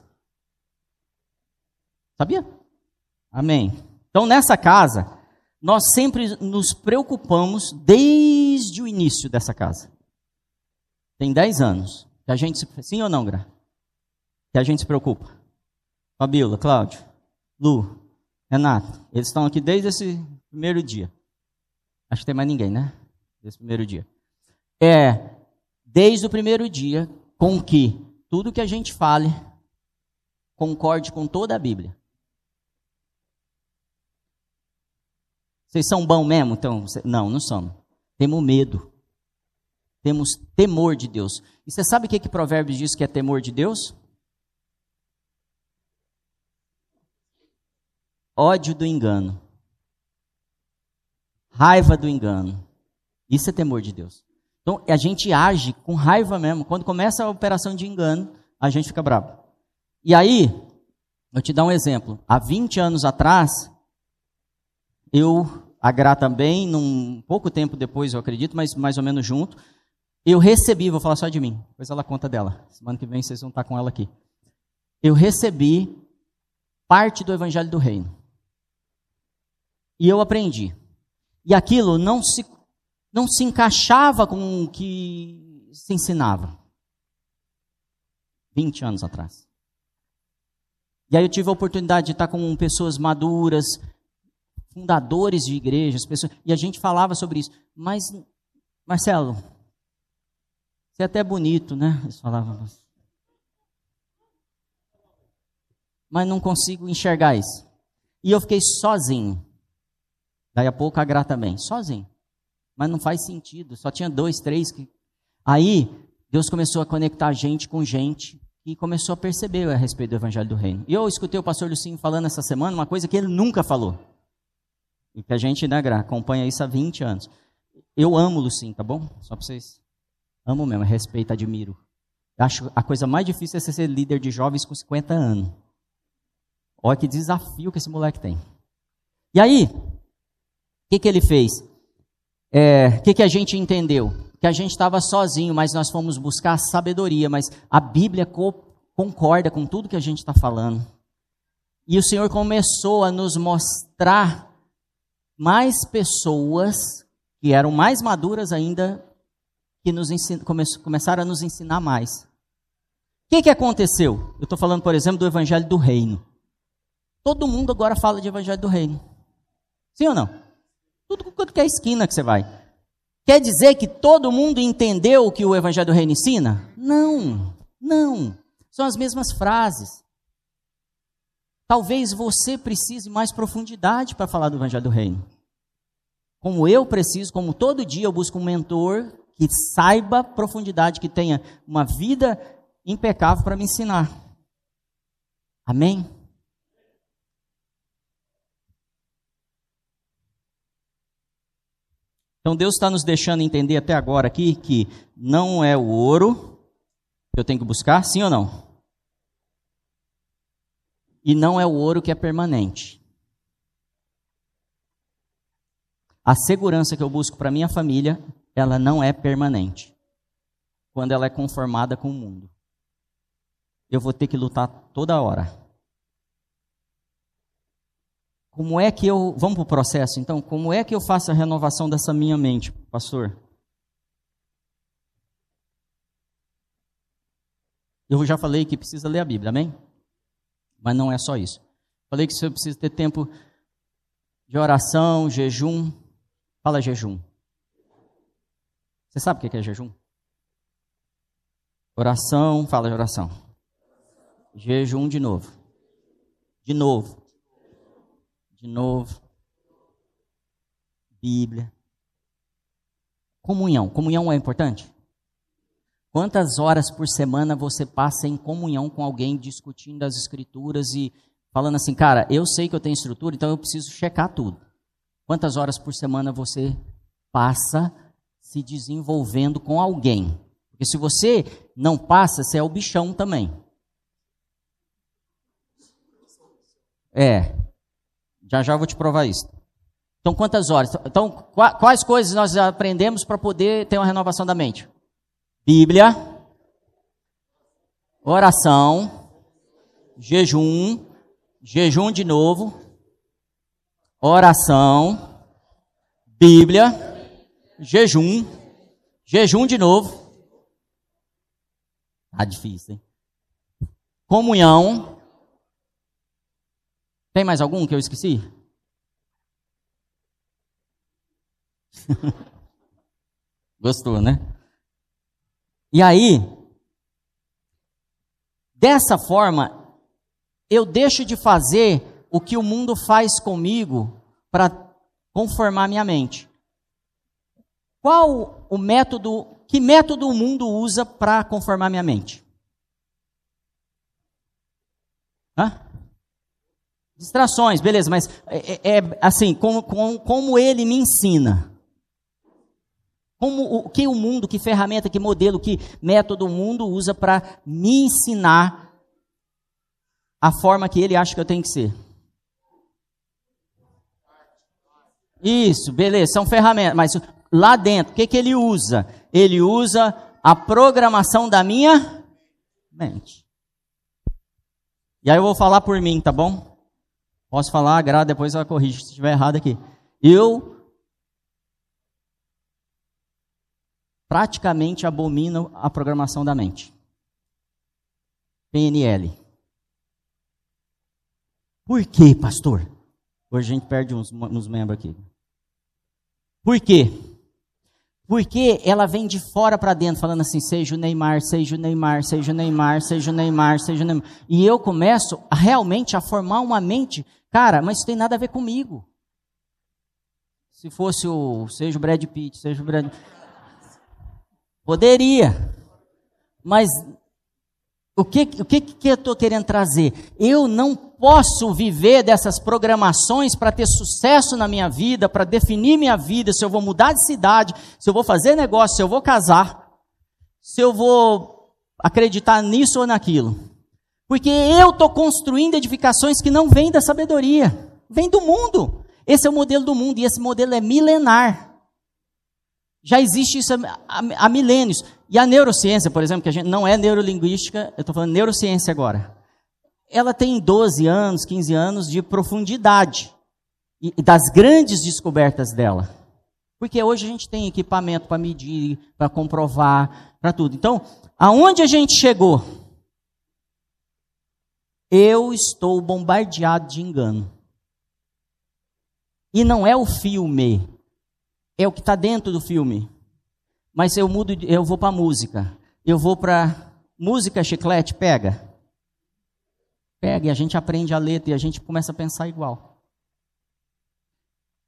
Sabia? Amém. Então, nessa casa, nós sempre nos preocupamos desde o início dessa casa. Tem 10 anos. Que a gente se, sim ou não, Gra? Que a gente se preocupa. Fabiola, Cláudio, Lu, Renato, eles estão aqui desde esse primeiro dia. Acho que tem mais ninguém, né? Desse primeiro dia. É, desde o primeiro dia, com que tudo que a gente fale concorde com toda a Bíblia. Vocês são bons mesmo? Então, não, não somos. Temos medo. Temos temor de Deus. E você sabe o que, que Provérbios diz que é temor de Deus? Ódio do engano. Raiva do engano. Isso é temor de Deus. Então, a gente age com raiva mesmo. Quando começa a operação de engano, a gente fica bravo. E aí, eu te dar um exemplo. Há 20 anos atrás, eu, a Gra também, num pouco tempo depois, eu acredito, mas mais ou menos junto, eu recebi, vou falar só de mim, depois ela conta dela. Semana que vem vocês vão estar com ela aqui. Eu recebi parte do Evangelho do Reino. E eu aprendi. E aquilo não se não se encaixava com o que se ensinava. 20 anos atrás. E aí eu tive a oportunidade de estar com pessoas maduras, fundadores de igrejas, pessoas, e a gente falava sobre isso. Mas, Marcelo, você é até bonito, né? Eles falavam. Mas não consigo enxergar isso. E eu fiquei sozinho. Daí a pouco a Gra também, sozinho. Mas não faz sentido, só tinha dois, três que. Aí, Deus começou a conectar gente com gente e começou a perceber a respeito do Evangelho do Reino. E eu escutei o pastor Lucinho falando essa semana uma coisa que ele nunca falou. E que a gente, né, Gra, acompanha isso há 20 anos. Eu amo o Lucinho, tá bom? Só para vocês. Amo mesmo, respeito, admiro. Acho a coisa mais difícil é ser líder de jovens com 50 anos. Olha que desafio que esse moleque tem. E aí, que, que ele fez? O é, que, que a gente entendeu? Que a gente estava sozinho, mas nós fomos buscar sabedoria. Mas a Bíblia co concorda com tudo que a gente está falando. E o Senhor começou a nos mostrar mais pessoas que eram mais maduras ainda, que nos ensin... começaram a nos ensinar mais. O que, que aconteceu? Eu estou falando, por exemplo, do Evangelho do Reino. Todo mundo agora fala de evangelho do reino. Sim ou não? Tudo quanto que é esquina que você vai. Quer dizer que todo mundo entendeu o que o evangelho do reino ensina? Não, não. São as mesmas frases. Talvez você precise mais profundidade para falar do evangelho do reino. Como eu preciso, como todo dia eu busco um mentor que saiba profundidade, que tenha uma vida impecável para me ensinar. Amém? Então Deus está nos deixando entender até agora aqui que não é o ouro que eu tenho que buscar, sim ou não? E não é o ouro que é permanente. A segurança que eu busco para minha família, ela não é permanente. Quando ela é conformada com o mundo. Eu vou ter que lutar toda hora. Como é que eu. Vamos para o processo, então? Como é que eu faço a renovação dessa minha mente, pastor? Eu já falei que precisa ler a Bíblia, amém? Mas não é só isso. Falei que você precisa ter tempo de oração, jejum. Fala jejum. Você sabe o que é jejum? Oração, fala de oração. Jejum de novo. De novo de novo. Bíblia. Comunhão. Comunhão é importante? Quantas horas por semana você passa em comunhão com alguém discutindo as escrituras e falando assim, cara, eu sei que eu tenho estrutura, então eu preciso checar tudo. Quantas horas por semana você passa se desenvolvendo com alguém? Porque se você não passa, você é o bichão também. É, já já vou te provar isso. Então, quantas horas? Então, quais coisas nós aprendemos para poder ter uma renovação da mente? Bíblia, oração, jejum, jejum de novo, oração, Bíblia, jejum, jejum de novo. Tá difícil, hein? Comunhão, tem mais algum que eu esqueci? *laughs* Gostou, né? E aí, dessa forma, eu deixo de fazer o que o mundo faz comigo para conformar minha mente. Qual o método, que método o mundo usa para conformar minha mente? Hã? Distrações, beleza, mas é, é, é assim, como, como, como ele me ensina. Como, o que o mundo, que ferramenta, que modelo, que método o mundo usa para me ensinar a forma que ele acha que eu tenho que ser. Isso, beleza, são ferramentas, mas lá dentro, o que, que ele usa? Ele usa a programação da minha mente. E aí eu vou falar por mim, tá bom? Posso falar, Gra depois ela corrige se estiver errado aqui. Eu praticamente abominam a programação da mente. PNL. Por quê, pastor? Hoje a gente perde uns, uns membros aqui. Por quê? Porque ela vem de fora para dentro, falando assim: seja o Neymar, seja o Neymar, seja o Neymar, seja o Neymar, seja o Neymar. E eu começo realmente a formar uma mente, cara, mas isso tem nada a ver comigo. Se fosse o, seja o Brad Pitt, seja o Brad. Poderia. Mas o que, o que, que eu estou querendo trazer? Eu não posso viver dessas programações para ter sucesso na minha vida, para definir minha vida, se eu vou mudar de cidade, se eu vou fazer negócio, se eu vou casar, se eu vou acreditar nisso ou naquilo. Porque eu estou construindo edificações que não vêm da sabedoria, vêm do mundo. Esse é o modelo do mundo e esse modelo é milenar. Já existe isso há, milênios. E a neurociência, por exemplo, que a gente não é neurolinguística, eu estou falando neurociência agora. Ela tem 12 anos, 15 anos de profundidade e das grandes descobertas dela. Porque hoje a gente tem equipamento para medir, para comprovar, para tudo. Então, aonde a gente chegou? Eu estou bombardeado de engano. E não é o filme, é o que está dentro do filme. Mas eu mudo, eu vou para música. Eu vou para música chiclete, pega. Pega e a gente aprende a letra e a gente começa a pensar igual.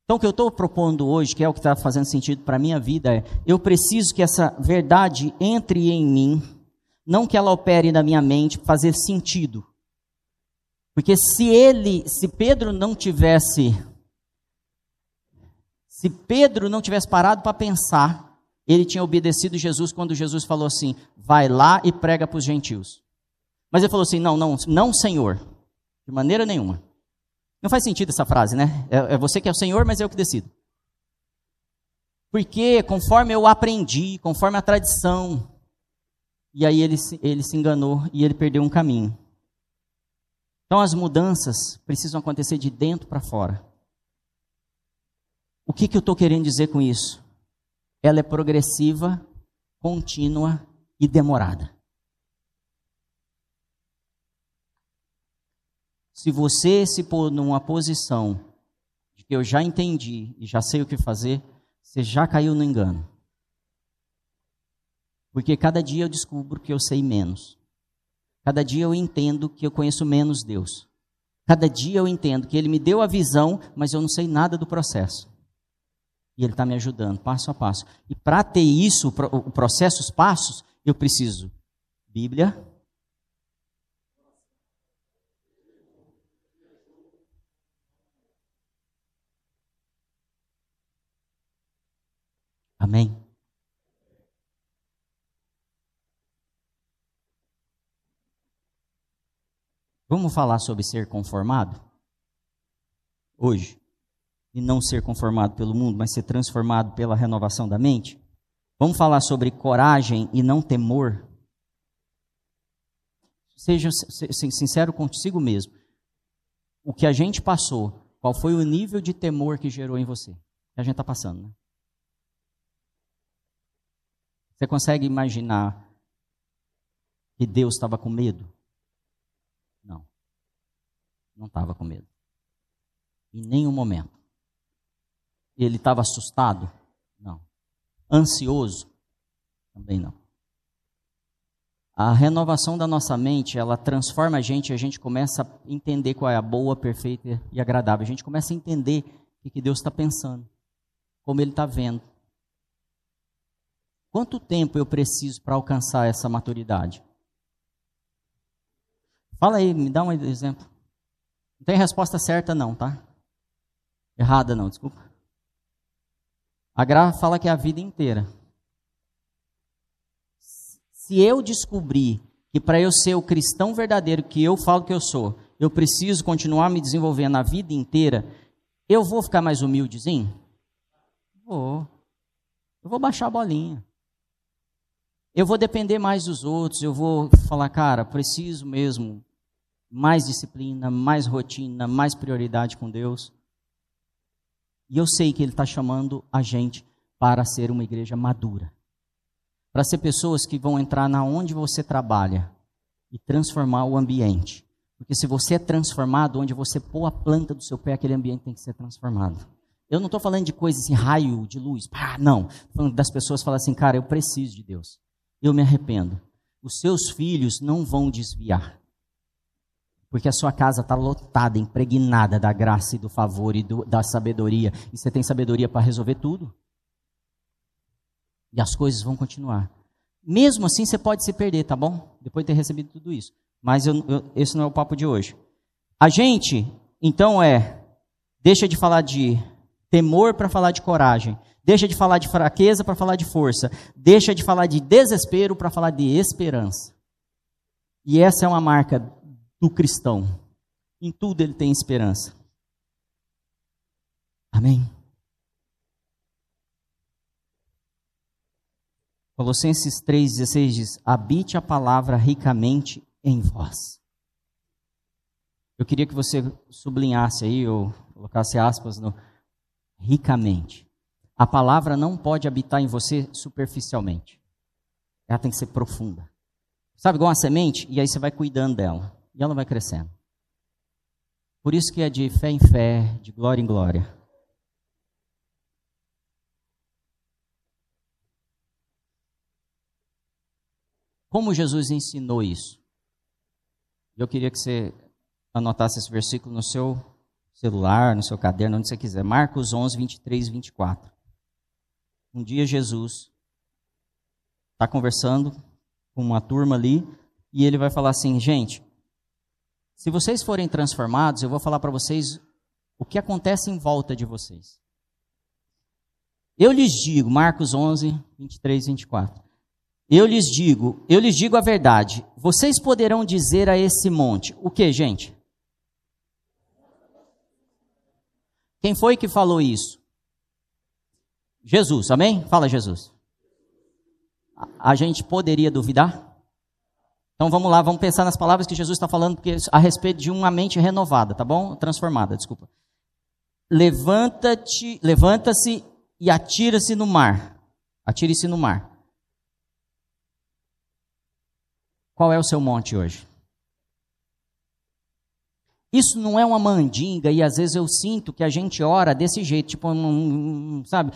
Então o que eu estou propondo hoje, que é o que está fazendo sentido para a minha vida, é eu preciso que essa verdade entre em mim, não que ela opere na minha mente, fazer sentido. Porque se ele, se Pedro não tivesse se Pedro não tivesse parado para pensar, ele tinha obedecido Jesus quando Jesus falou assim: vai lá e prega para os gentios. Mas ele falou assim: não, não, não, Senhor, de maneira nenhuma. Não faz sentido essa frase, né? É, é você que é o Senhor, mas eu que decido. Porque conforme eu aprendi, conforme a tradição, e aí ele, ele se enganou e ele perdeu um caminho. Então as mudanças precisam acontecer de dentro para fora. O que, que eu estou querendo dizer com isso? Ela é progressiva, contínua e demorada. Se você se pôr numa posição de que eu já entendi e já sei o que fazer, você já caiu no engano. Porque cada dia eu descubro que eu sei menos. Cada dia eu entendo que eu conheço menos Deus. Cada dia eu entendo que Ele me deu a visão, mas eu não sei nada do processo. E Ele está me ajudando passo a passo. E para ter isso, o processo, os passos, eu preciso Bíblia. Amém? Vamos falar sobre ser conformado? Hoje e não ser conformado pelo mundo, mas ser transformado pela renovação da mente? Vamos falar sobre coragem e não temor? Seja sincero consigo mesmo. O que a gente passou, qual foi o nível de temor que gerou em você? Que a gente está passando, né? Você consegue imaginar que Deus estava com medo? Não. Estava com medo. Em nenhum momento. Ele estava assustado? Não. Ansioso? Também não. A renovação da nossa mente, ela transforma a gente e a gente começa a entender qual é a boa, perfeita e agradável. A gente começa a entender o que Deus está pensando, como Ele está vendo. Quanto tempo eu preciso para alcançar essa maturidade? Fala aí, me dá um exemplo. Não tem resposta certa, não, tá? Errada, não, desculpa. A graça fala que é a vida inteira. Se eu descobrir que para eu ser o cristão verdadeiro que eu falo que eu sou, eu preciso continuar me desenvolvendo a vida inteira, eu vou ficar mais humildezinho? Vou. Eu vou baixar a bolinha. Eu vou depender mais dos outros, eu vou falar, cara, preciso mesmo mais disciplina, mais rotina, mais prioridade com Deus. E eu sei que Ele está chamando a gente para ser uma igreja madura. para ser pessoas que vão entrar na onde você trabalha e transformar o ambiente. Porque se você é transformado, onde você pôr a planta do seu pé, aquele ambiente tem que ser transformado. Eu não estou falando de coisas assim, raio de luz, pá, não. Estou falando das pessoas falarem assim, cara, eu preciso de Deus. Eu me arrependo. Os seus filhos não vão desviar. Porque a sua casa está lotada, impregnada da graça e do favor e do, da sabedoria. E você tem sabedoria para resolver tudo. E as coisas vão continuar. Mesmo assim, você pode se perder, tá bom? Depois de ter recebido tudo isso. Mas eu, eu, esse não é o papo de hoje. A gente, então, é. Deixa de falar de temor para falar de coragem. Deixa de falar de fraqueza para falar de força. Deixa de falar de desespero para falar de esperança. E essa é uma marca do cristão. Em tudo ele tem esperança. Amém? Colossenses 3,16 diz: Habite a palavra ricamente em vós. Eu queria que você sublinhasse aí, ou colocasse aspas no ricamente. A palavra não pode habitar em você superficialmente. Ela tem que ser profunda. Sabe, igual uma semente, e aí você vai cuidando dela. E ela vai crescendo. Por isso que é de fé em fé, de glória em glória. Como Jesus ensinou isso? Eu queria que você anotasse esse versículo no seu celular, no seu caderno, onde você quiser. Marcos 11, 23 e 24. Um dia Jesus está conversando com uma turma ali e ele vai falar assim: gente, se vocês forem transformados, eu vou falar para vocês o que acontece em volta de vocês. Eu lhes digo, Marcos 11, 23 e 24. Eu lhes digo, eu lhes digo a verdade. Vocês poderão dizer a esse monte, o que, gente? Quem foi que falou isso? Jesus, amém? Fala Jesus. A gente poderia duvidar? Então vamos lá, vamos pensar nas palavras que Jesus está falando a respeito de uma mente renovada, tá bom? Transformada, desculpa. Levanta-te, levanta-se e atira-se no mar. Atire-se no mar. Qual é o seu monte hoje? Isso não é uma mandinga e às vezes eu sinto que a gente ora desse jeito, tipo, sabe,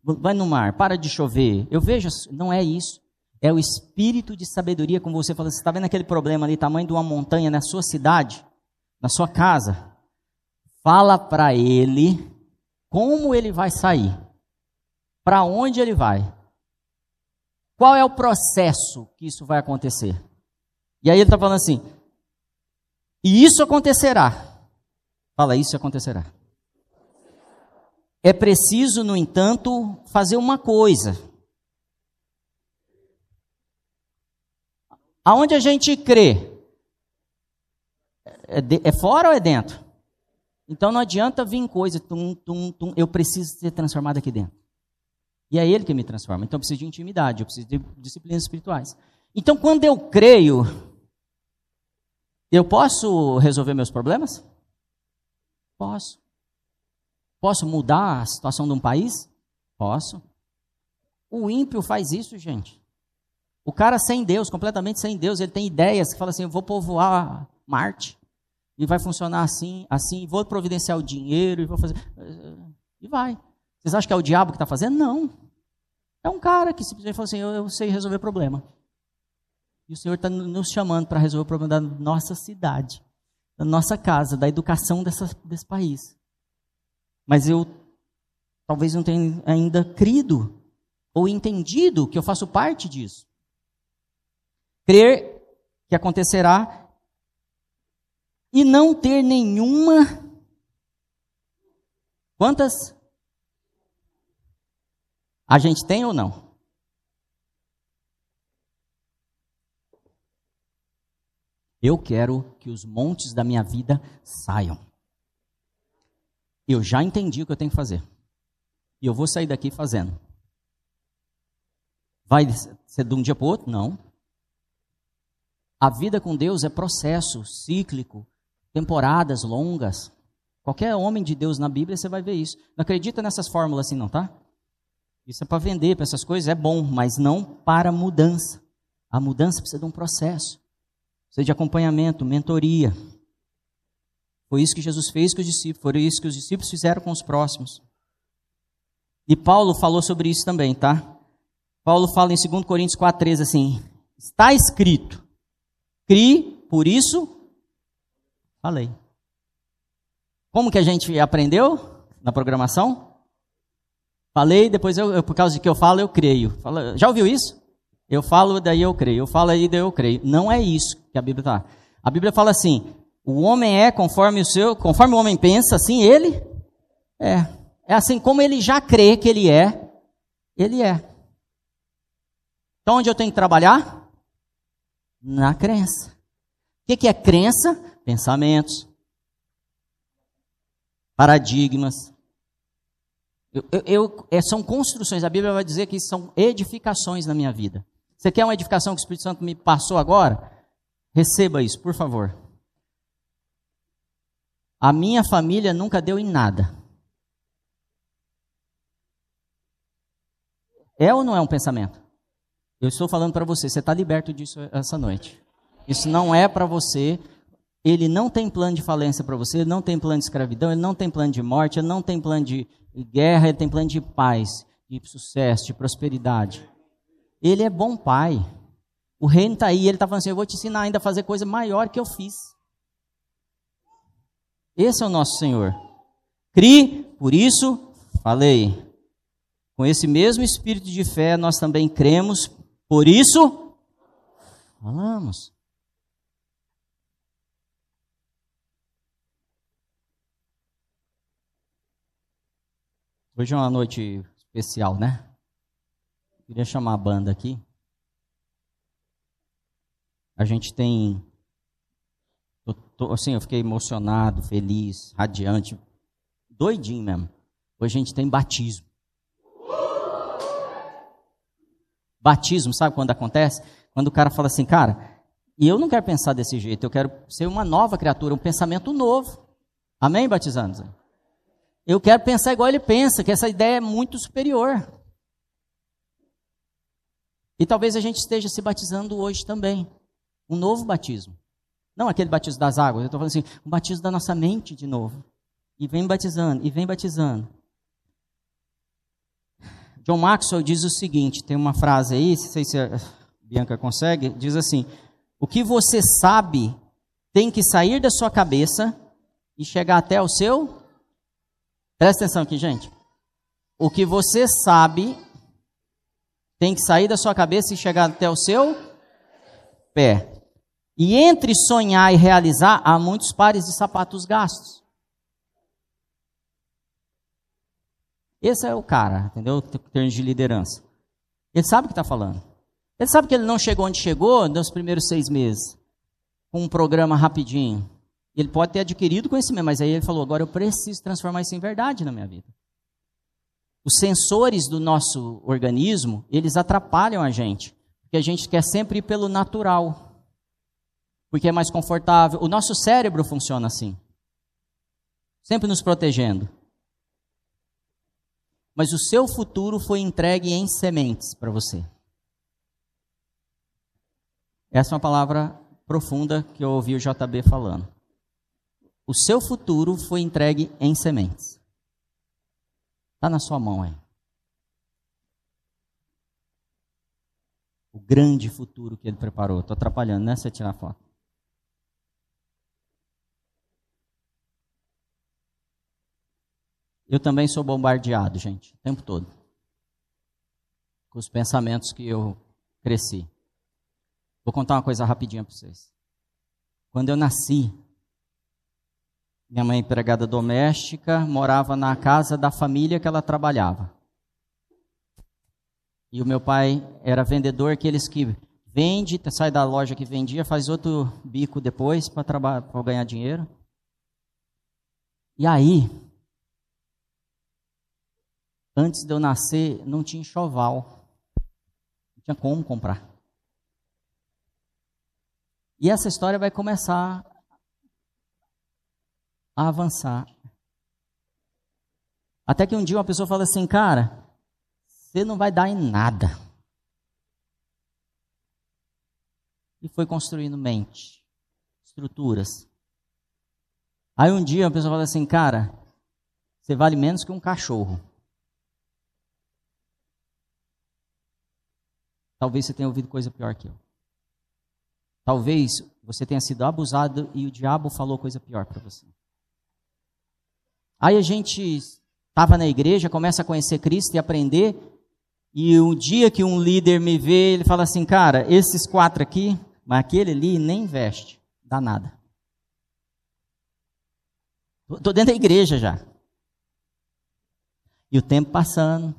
vai no mar, para de chover. Eu vejo, não é isso. É o espírito de sabedoria, como você falou, você está vendo aquele problema ali, tamanho de uma montanha na sua cidade, na sua casa. Fala para ele como ele vai sair, para onde ele vai, qual é o processo que isso vai acontecer. E aí ele está falando assim: e isso acontecerá. Fala, isso acontecerá. É preciso, no entanto, fazer uma coisa. Aonde a gente crê? É, de, é fora ou é dentro? Então não adianta vir coisa, tum, tum, tum, eu preciso ser transformado aqui dentro. E é Ele que me transforma. Então eu preciso de intimidade, eu preciso de disciplinas espirituais. Então quando eu creio, eu posso resolver meus problemas? Posso. Posso mudar a situação de um país? Posso. O ímpio faz isso, gente. O cara sem Deus, completamente sem Deus, ele tem ideias que fala assim: eu vou povoar Marte. E vai funcionar assim, assim, vou providenciar o dinheiro e vou fazer. E vai. Vocês acham que é o diabo que está fazendo? Não. É um cara que simplesmente fala assim: eu, eu sei resolver problema. E o Senhor está nos chamando para resolver o problema da nossa cidade, da nossa casa, da educação dessa, desse país. Mas eu talvez não tenha ainda crido ou entendido que eu faço parte disso. Crer que acontecerá e não ter nenhuma. Quantas? A gente tem ou não? Eu quero que os montes da minha vida saiam. Eu já entendi o que eu tenho que fazer. E eu vou sair daqui fazendo. Vai ser de um dia para o outro? Não. A vida com Deus é processo cíclico, temporadas longas. Qualquer homem de Deus na Bíblia você vai ver isso. Não acredita nessas fórmulas assim, não, tá? Isso é para vender, para essas coisas, é bom, mas não para mudança. A mudança precisa de um processo. Precisa de acompanhamento, mentoria. Foi isso que Jesus fez com os discípulos, foi isso que os discípulos fizeram com os próximos. E Paulo falou sobre isso também, tá? Paulo fala em 2 Coríntios 4,13 assim: Está escrito, crie, por isso falei. Como que a gente aprendeu na programação? Falei, depois eu, eu por causa de que eu falo, eu creio. Fala, já ouviu isso? Eu falo, daí eu creio. Eu falo aí, daí eu creio. Não é isso que a Bíblia está. A Bíblia fala assim: o homem é conforme o seu, conforme o homem pensa, assim ele é. É assim como ele já crê que ele é, ele é. Então onde eu tenho que trabalhar? Na crença. O que é crença? Pensamentos, paradigmas. Eu, eu, eu, é, são construções, a Bíblia vai dizer que são edificações na minha vida. Você quer uma edificação que o Espírito Santo me passou agora? Receba isso, por favor. A minha família nunca deu em nada. É ou não é um pensamento? Eu estou falando para você, você está liberto disso essa noite. Isso não é para você ele não tem plano de falência para você, ele não tem plano de escravidão, ele não tem plano de morte, ele não tem plano de guerra, ele tem plano de paz, de sucesso, de prosperidade. Ele é bom pai. O reino está aí, ele está falando assim: eu vou te ensinar ainda a fazer coisa maior que eu fiz. Esse é o nosso Senhor. Crie, por isso falei. Com esse mesmo espírito de fé, nós também cremos, por isso falamos. Hoje é uma noite especial, né? Queria chamar a banda aqui. A gente tem. Eu tô, assim, eu fiquei emocionado, feliz, radiante, doidinho mesmo. Hoje a gente tem batismo. Batismo, sabe quando acontece? Quando o cara fala assim, cara, e eu não quero pensar desse jeito, eu quero ser uma nova criatura, um pensamento novo. Amém, batizando? Eu quero pensar igual ele pensa, que essa ideia é muito superior. E talvez a gente esteja se batizando hoje também. Um novo batismo. Não aquele batismo das águas, eu estou falando assim, um batismo da nossa mente de novo. E vem batizando, e vem batizando. John Maxwell diz o seguinte: tem uma frase aí, não sei se a Bianca consegue, diz assim: O que você sabe tem que sair da sua cabeça e chegar até o seu Presta atenção aqui, gente. O que você sabe tem que sair da sua cabeça e chegar até o seu pé. E entre sonhar e realizar, há muitos pares de sapatos gastos. Esse é o cara, entendeu? Em termos de liderança. Ele sabe o que está falando. Ele sabe que ele não chegou onde chegou nos primeiros seis meses, com um programa rapidinho. Ele pode ter adquirido conhecimento, mas aí ele falou: agora eu preciso transformar isso em verdade na minha vida. Os sensores do nosso organismo, eles atrapalham a gente, porque a gente quer sempre ir pelo natural, porque é mais confortável. O nosso cérebro funciona assim, sempre nos protegendo. Mas o seu futuro foi entregue em sementes para você. Essa é uma palavra profunda que eu ouvi o JB falando. O seu futuro foi entregue em sementes. Está na sua mão aí. O grande futuro que ele preparou. Estou atrapalhando, né? Você tirar foto. Eu também sou bombardeado, gente, o tempo todo. Com os pensamentos que eu cresci. Vou contar uma coisa rapidinha para vocês. Quando eu nasci, minha mãe, empregada doméstica, morava na casa da família que ela trabalhava. E o meu pai era vendedor, aqueles que vende, sai da loja que vendia, faz outro bico depois para ganhar dinheiro. E aí, antes de eu nascer, não tinha enxoval. Não tinha como comprar. E essa história vai começar a avançar. Até que um dia uma pessoa fala assim, cara, Você não vai dar em nada. E foi construindo mente, estruturas. Aí um dia uma pessoa fala assim, cara, você vale menos que um cachorro. Talvez você tenha ouvido coisa pior que eu. Talvez você tenha sido abusado e o diabo falou coisa pior para você. Aí a gente estava na igreja, começa a conhecer Cristo e aprender. E um dia que um líder me vê, ele fala assim: Cara, esses quatro aqui, mas aquele ali nem veste, dá nada. Estou dentro da igreja já. E o tempo passando,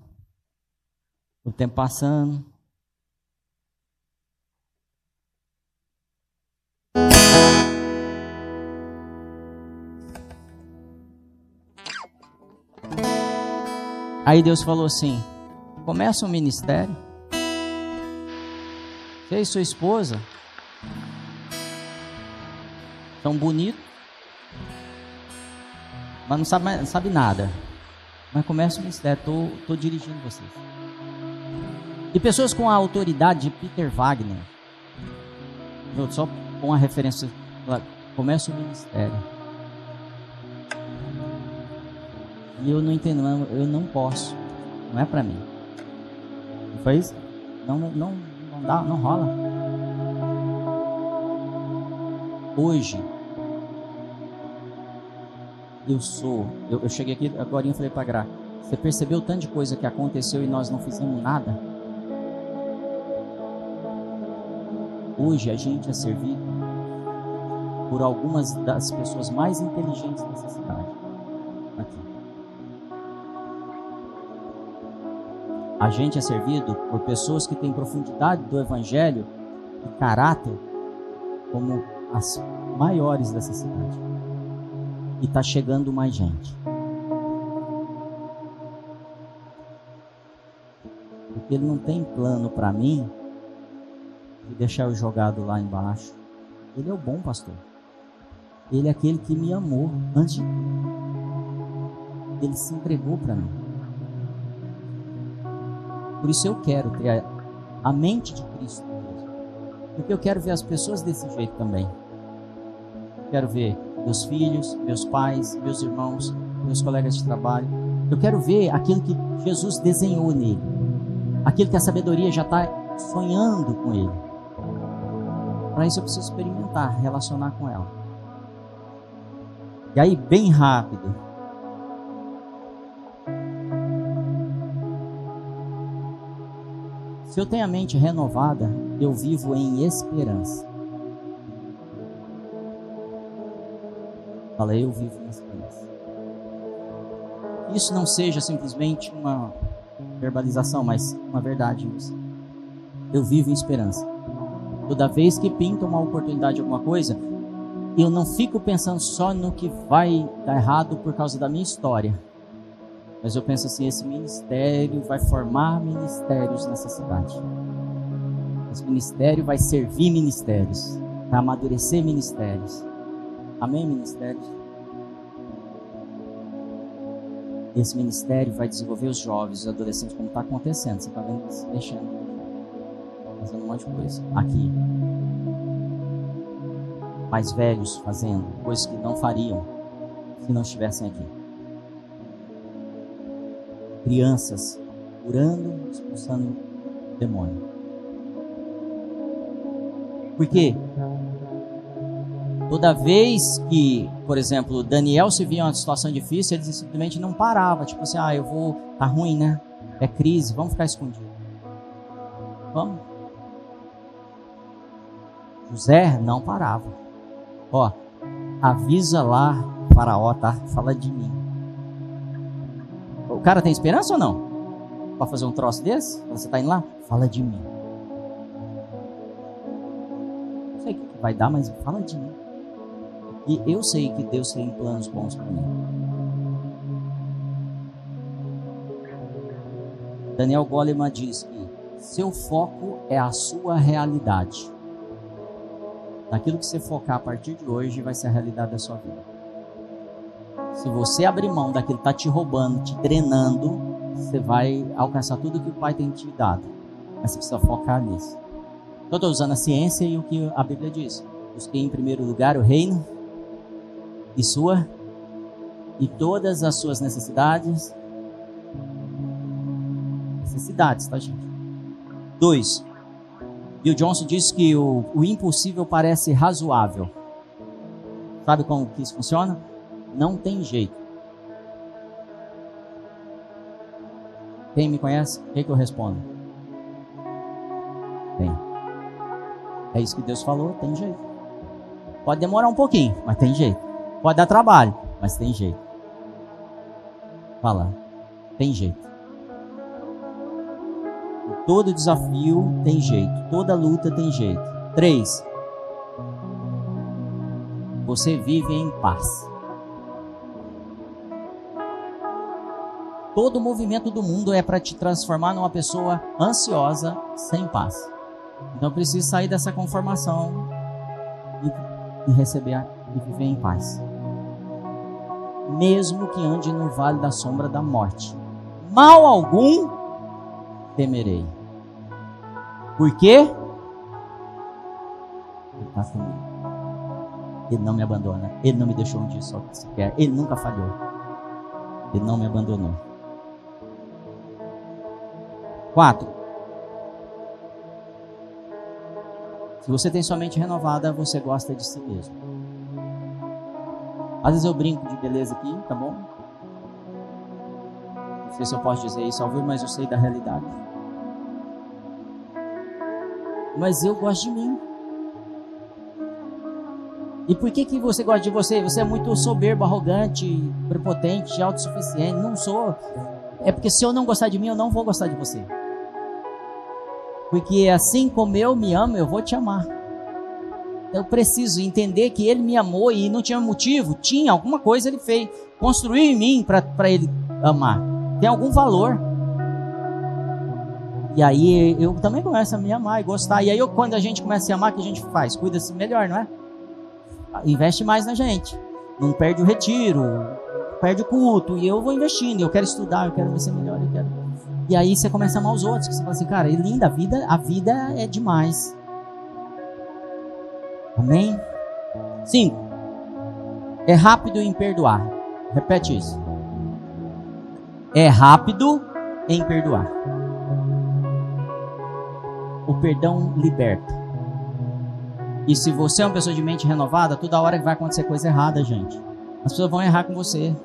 o tempo passando. Aí Deus falou assim: começa um ministério. Você e sua esposa tão bonito, mas não sabe, não sabe nada. Mas começa um ministério, tô, tô dirigindo vocês. E pessoas com a autoridade de Peter Wagner, só com a referência, começa o ministério. E eu não entendo, eu não posso. Não é para mim. Não foi isso? Não, não, não dá, não rola. Hoje, eu sou. Eu, eu cheguei aqui agora e falei para Gra. Você percebeu tanto de coisa que aconteceu e nós não fizemos nada? Hoje a gente é servido por algumas das pessoas mais inteligentes dessa cidade. A gente é servido por pessoas que têm profundidade do Evangelho e caráter como as maiores dessa cidade. E está chegando mais gente. Porque ele não tem plano para mim de deixar eu jogado lá embaixo. Ele é o bom pastor. Ele é aquele que me amou antes Ele se entregou para mim. Por isso eu quero ter a, a mente de Cristo. Porque eu quero ver as pessoas desse jeito também. Quero ver meus filhos, meus pais, meus irmãos, meus colegas de trabalho. Eu quero ver aquilo que Jesus desenhou nele. Aquilo que a sabedoria já está sonhando com ele. Para isso eu preciso experimentar, relacionar com ela. E aí, bem rápido, Se eu tenho a mente renovada, eu vivo em esperança. Fala, eu vivo em esperança. Isso não seja simplesmente uma verbalização, mas uma verdade. Eu vivo em esperança. Toda vez que pinta uma oportunidade, alguma coisa, eu não fico pensando só no que vai dar errado por causa da minha história mas eu penso assim: esse ministério vai formar ministérios nessa cidade. Esse ministério vai servir ministérios, vai amadurecer ministérios. Amém, ministérios? Esse ministério vai desenvolver os jovens, os adolescentes, como está acontecendo. Você está vendo eles mexendo, fazendo um monte de coisa. Aqui. Mais velhos fazendo coisas que não fariam se não estivessem aqui crianças curando, expulsando o demônio. Por quê? Toda vez que, por exemplo, Daniel se via em uma situação difícil, ele simplesmente não parava. Tipo assim, ah, eu vou. Tá ruim, né? É crise, vamos ficar escondido. Vamos. José não parava. Ó, avisa lá, Faraó, tá? Fala de mim cara tem esperança ou não? Para fazer um troço desse? Você está indo lá? Fala de mim. Não sei o que vai dar, mas fala de mim. E eu sei que Deus tem planos bons para mim. Daniel Goleman diz que seu foco é a sua realidade. Naquilo que você focar a partir de hoje vai ser a realidade da sua vida. Se você abrir mão daquilo que está te roubando, te drenando, você vai alcançar tudo que o Pai tem te dado. Mas você precisa focar nisso. Então, estou usando a ciência e o que a Bíblia diz. Busquei em primeiro lugar o reino e sua e todas as suas necessidades. Necessidades, tá, gente? Dois. Bill Johnson diz que o, o impossível parece razoável. Sabe como que isso funciona? Não tem jeito. Quem me conhece? O que, que eu respondo? Tem. É isso que Deus falou, tem jeito. Pode demorar um pouquinho, mas tem jeito. Pode dar trabalho, mas tem jeito. Fala, tem jeito. Todo desafio tem jeito, toda luta tem jeito. Três, você vive em paz. Todo movimento do mundo é para te transformar numa pessoa ansiosa, sem paz. Então precisa sair dessa conformação e, e receber e viver em paz. Mesmo que ande no vale da sombra da morte, mal algum temerei. Por quê? Ele está comigo. Ele não me abandona. Ele não me deixou um dia só sequer. Ele nunca falhou. Ele não me abandonou. Quatro. Se você tem sua mente renovada, você gosta de si mesmo. Às vezes eu brinco de beleza aqui, tá bom? Se eu posso dizer isso ao vivo, mas eu sei da realidade. Mas eu gosto de mim. E por que, que você gosta de você? Você é muito soberbo, arrogante, prepotente, autossuficiente. Não sou. É porque se eu não gostar de mim, eu não vou gostar de você. Porque assim como eu me amo, eu vou te amar. Eu preciso entender que ele me amou e não tinha motivo. Tinha alguma coisa ele fez. Construiu em mim para ele amar. Tem algum valor. E aí eu também começo a me amar e gostar. E aí eu, quando a gente começa a se amar, o que a gente faz? Cuida-se melhor, não é? Investe mais na gente. Não perde o retiro, perde o culto. E eu vou investindo. Eu quero estudar, eu quero ser melhor, eu quero e aí você começa a amar os outros. Você fala assim, cara, é linda, a vida, a vida é demais. Amém? Cinco. É rápido em perdoar. Repete isso. É rápido em perdoar. O perdão liberta. E se você é uma pessoa de mente renovada, toda hora que vai acontecer coisa errada, gente. As pessoas vão errar com você.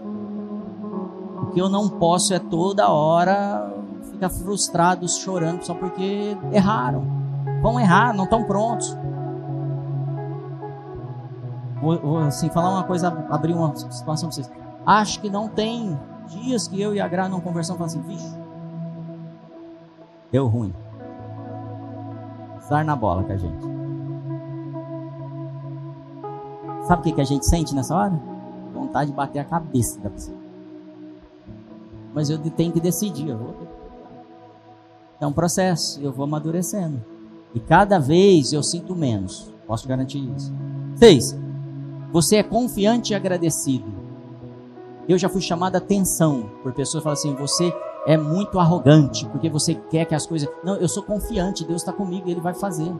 O que eu não posso é toda hora ficar frustrados, chorando só porque erraram. Vão errar, não estão prontos. Vou, vou, assim, falar uma coisa, abrir uma situação para vocês. Acho que não tem dias que eu e a Gra não conversamos falamos assim, vixe, deu ruim. Estar na bola com a gente. Sabe o que, que a gente sente nessa hora? Vontade de bater a cabeça da pessoa. Mas eu tenho que decidir. Eu vou é um processo, eu vou amadurecendo. E cada vez eu sinto menos. Posso garantir isso. Seis, você é confiante e agradecido. Eu já fui chamado a atenção por pessoas que falam assim: você é muito arrogante, porque você quer que as coisas. Não, eu sou confiante, Deus está comigo e Ele vai fazer.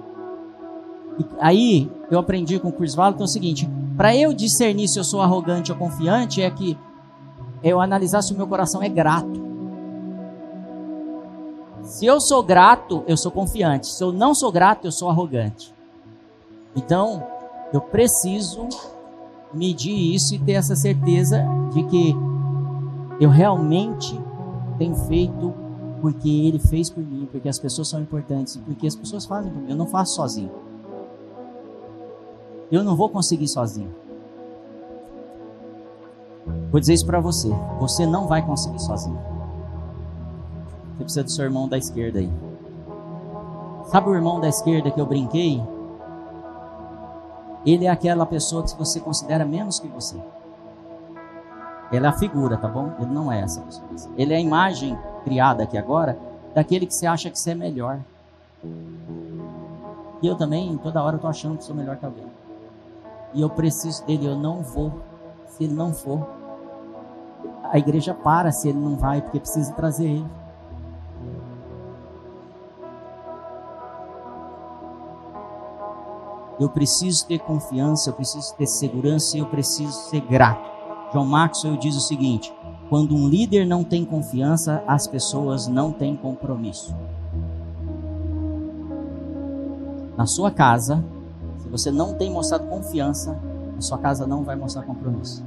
E aí eu aprendi com o Chris Valentin o seguinte: para eu discernir se eu sou arrogante ou confiante, é que eu analisar se o meu coração é grato. Se eu sou grato, eu sou confiante. Se eu não sou grato, eu sou arrogante. Então, eu preciso medir isso e ter essa certeza de que eu realmente tenho feito porque ele fez por mim, porque as pessoas são importantes e porque as pessoas fazem por mim. Eu não faço sozinho. Eu não vou conseguir sozinho. Vou dizer isso para você. Você não vai conseguir sozinho. Você precisa do seu irmão da esquerda aí. Sabe o irmão da esquerda que eu brinquei? Ele é aquela pessoa que você considera menos que você. Ele é a figura, tá bom? Ele não é essa pessoa. Ele é a imagem criada aqui agora daquele que você acha que você é melhor. E eu também, toda hora, eu tô achando que sou melhor que alguém. E eu preciso dele, eu não vou. Se ele não for, a igreja para se ele não vai, porque precisa trazer ele. Eu preciso ter confiança, eu preciso ter segurança, eu preciso ser grato. João Maxwell diz o seguinte: quando um líder não tem confiança, as pessoas não têm compromisso. Na sua casa, se você não tem mostrado confiança, a sua casa não vai mostrar compromisso.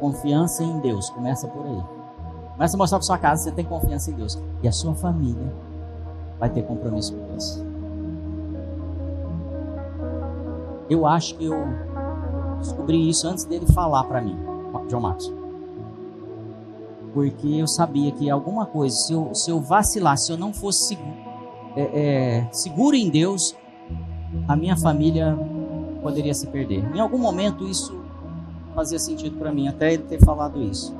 Confiança em Deus, começa por aí. Começa a mostrar para sua casa que você tem confiança em Deus. E a sua família vai ter compromisso com Deus. Eu acho que eu descobri isso antes dele falar para mim, John Marcos. Porque eu sabia que alguma coisa, se eu, se eu vacilar, se eu não fosse seguro, é, é, seguro em Deus, a minha família poderia se perder. Em algum momento isso fazia sentido para mim, até ele ter falado isso.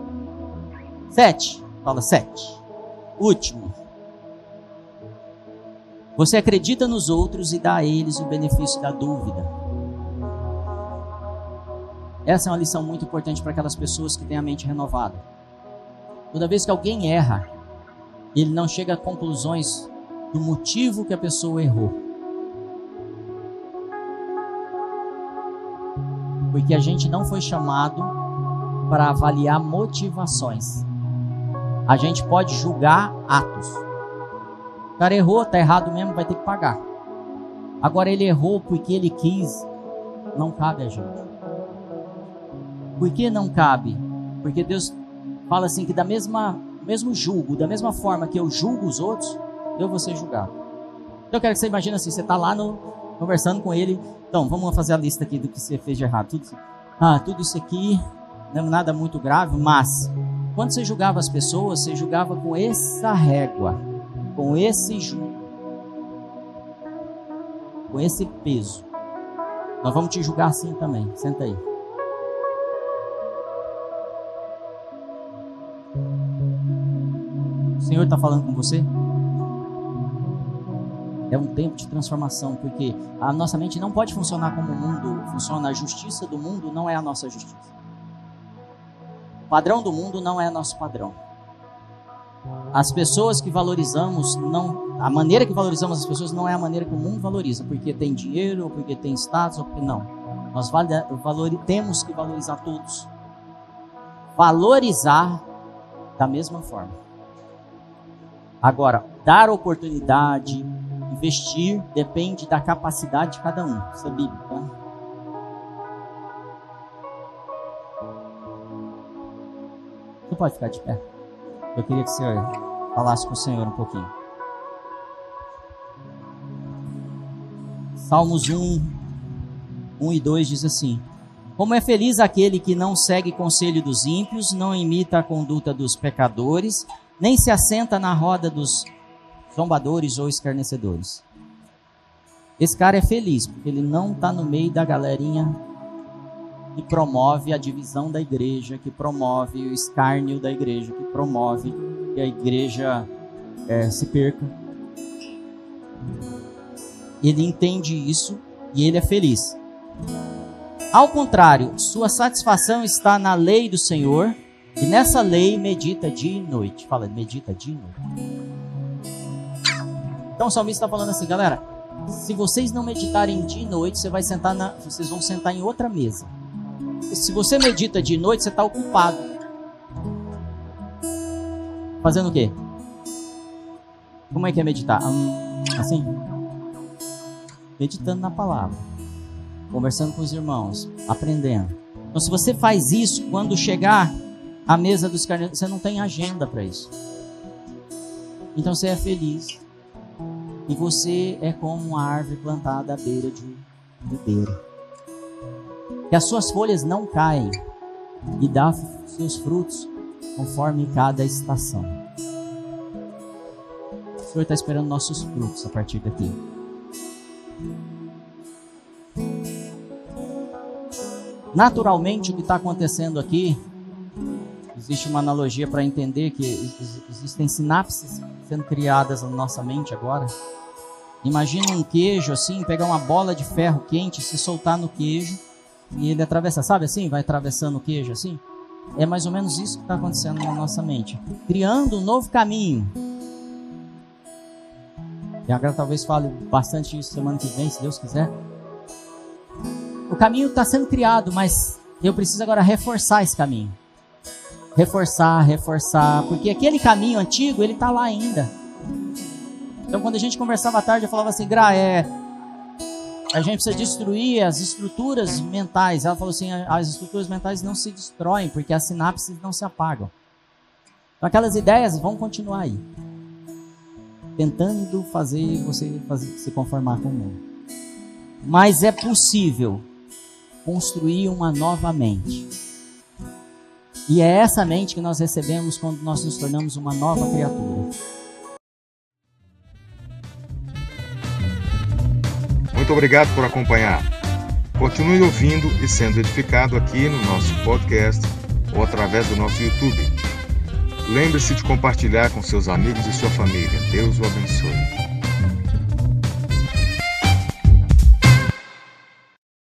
Sete, fala sete. Último. Você acredita nos outros e dá a eles o benefício da dúvida. Essa é uma lição muito importante para aquelas pessoas que têm a mente renovada. Toda vez que alguém erra, ele não chega a conclusões do motivo que a pessoa errou. Porque a gente não foi chamado para avaliar motivações. A gente pode julgar atos. O cara errou, tá errado mesmo, vai ter que pagar. Agora ele errou porque ele quis, não cabe a gente. Por que não cabe? Porque Deus fala assim que da mesma mesmo julgo, da mesma forma que eu julgo os outros, eu vou ser julgado. Então eu quero que você imagine assim, você está lá no, conversando com ele, então vamos fazer a lista aqui do que você fez de errado. Tudo, ah, tudo isso aqui, não é nada muito grave, mas quando você julgava as pessoas, você julgava com essa régua, com esse com esse peso. Nós vamos te julgar assim também. Senta aí. Senhor está falando com você? É um tempo de transformação, porque a nossa mente não pode funcionar como o mundo funciona. A justiça do mundo não é a nossa justiça. O padrão do mundo não é nosso padrão. As pessoas que valorizamos, não, a maneira que valorizamos as pessoas não é a maneira que o mundo valoriza, porque tem dinheiro, ou porque tem status, ou porque não. Nós valor, temos que valorizar todos. Valorizar da mesma forma. Agora, dar oportunidade, investir, depende da capacidade de cada um. Isso é bíblico, tá? Você pode ficar de pé. Eu queria que senhor falasse com o Senhor um pouquinho. Salmos 1, 1 e 2 diz assim: Como é feliz aquele que não segue conselho dos ímpios, não imita a conduta dos pecadores, nem se assenta na roda dos zombadores ou escarnecedores. Esse cara é feliz, porque ele não está no meio da galerinha que promove a divisão da igreja, que promove o escárnio da igreja, que promove que a igreja é, se perca. Ele entende isso e ele é feliz. Ao contrário, sua satisfação está na lei do Senhor e nessa lei medita dia e noite. Fala, medita dia e noite. Então o salmista está falando assim, galera. Se vocês não meditarem dia e noite, você vai sentar na, vocês vão sentar em outra mesa. E se você medita de noite, você está ocupado. Fazendo o quê? Como é que é meditar? Hum, assim? Meditando na palavra. Conversando com os irmãos. Aprendendo. Então, se você faz isso, quando chegar a mesa dos carneiros, você não tem agenda para isso. Então você é feliz. E você é como uma árvore plantada à beira de ribeiro. Que as suas folhas não caem e dá seus frutos conforme cada estação. O Senhor está esperando nossos frutos a partir daqui. Naturalmente, o que está acontecendo aqui Existe uma analogia para entender que existem sinapses sendo criadas na nossa mente agora. Imagina um queijo assim, pegar uma bola de ferro quente, se soltar no queijo e ele atravessa, sabe assim? Vai atravessando o queijo assim. É mais ou menos isso que está acontecendo na nossa mente. Criando um novo caminho. E agora talvez fale bastante isso semana que vem, se Deus quiser. O caminho está sendo criado, mas eu preciso agora reforçar esse caminho. Reforçar, reforçar, porque aquele caminho antigo, ele está lá ainda. Então quando a gente conversava à tarde, eu falava assim, Gra, é, a gente precisa destruir as estruturas mentais. Ela falou assim: as estruturas mentais não se destroem, porque as sinapses não se apagam. Então, aquelas ideias vão continuar aí, tentando fazer você fazer, se conformar com o mundo. Mas é possível construir uma nova mente. E é essa mente que nós recebemos quando nós nos tornamos uma nova criatura. Muito obrigado por acompanhar. Continue ouvindo e sendo edificado aqui no nosso podcast ou através do nosso YouTube. Lembre-se de compartilhar com seus amigos e sua família. Deus o abençoe.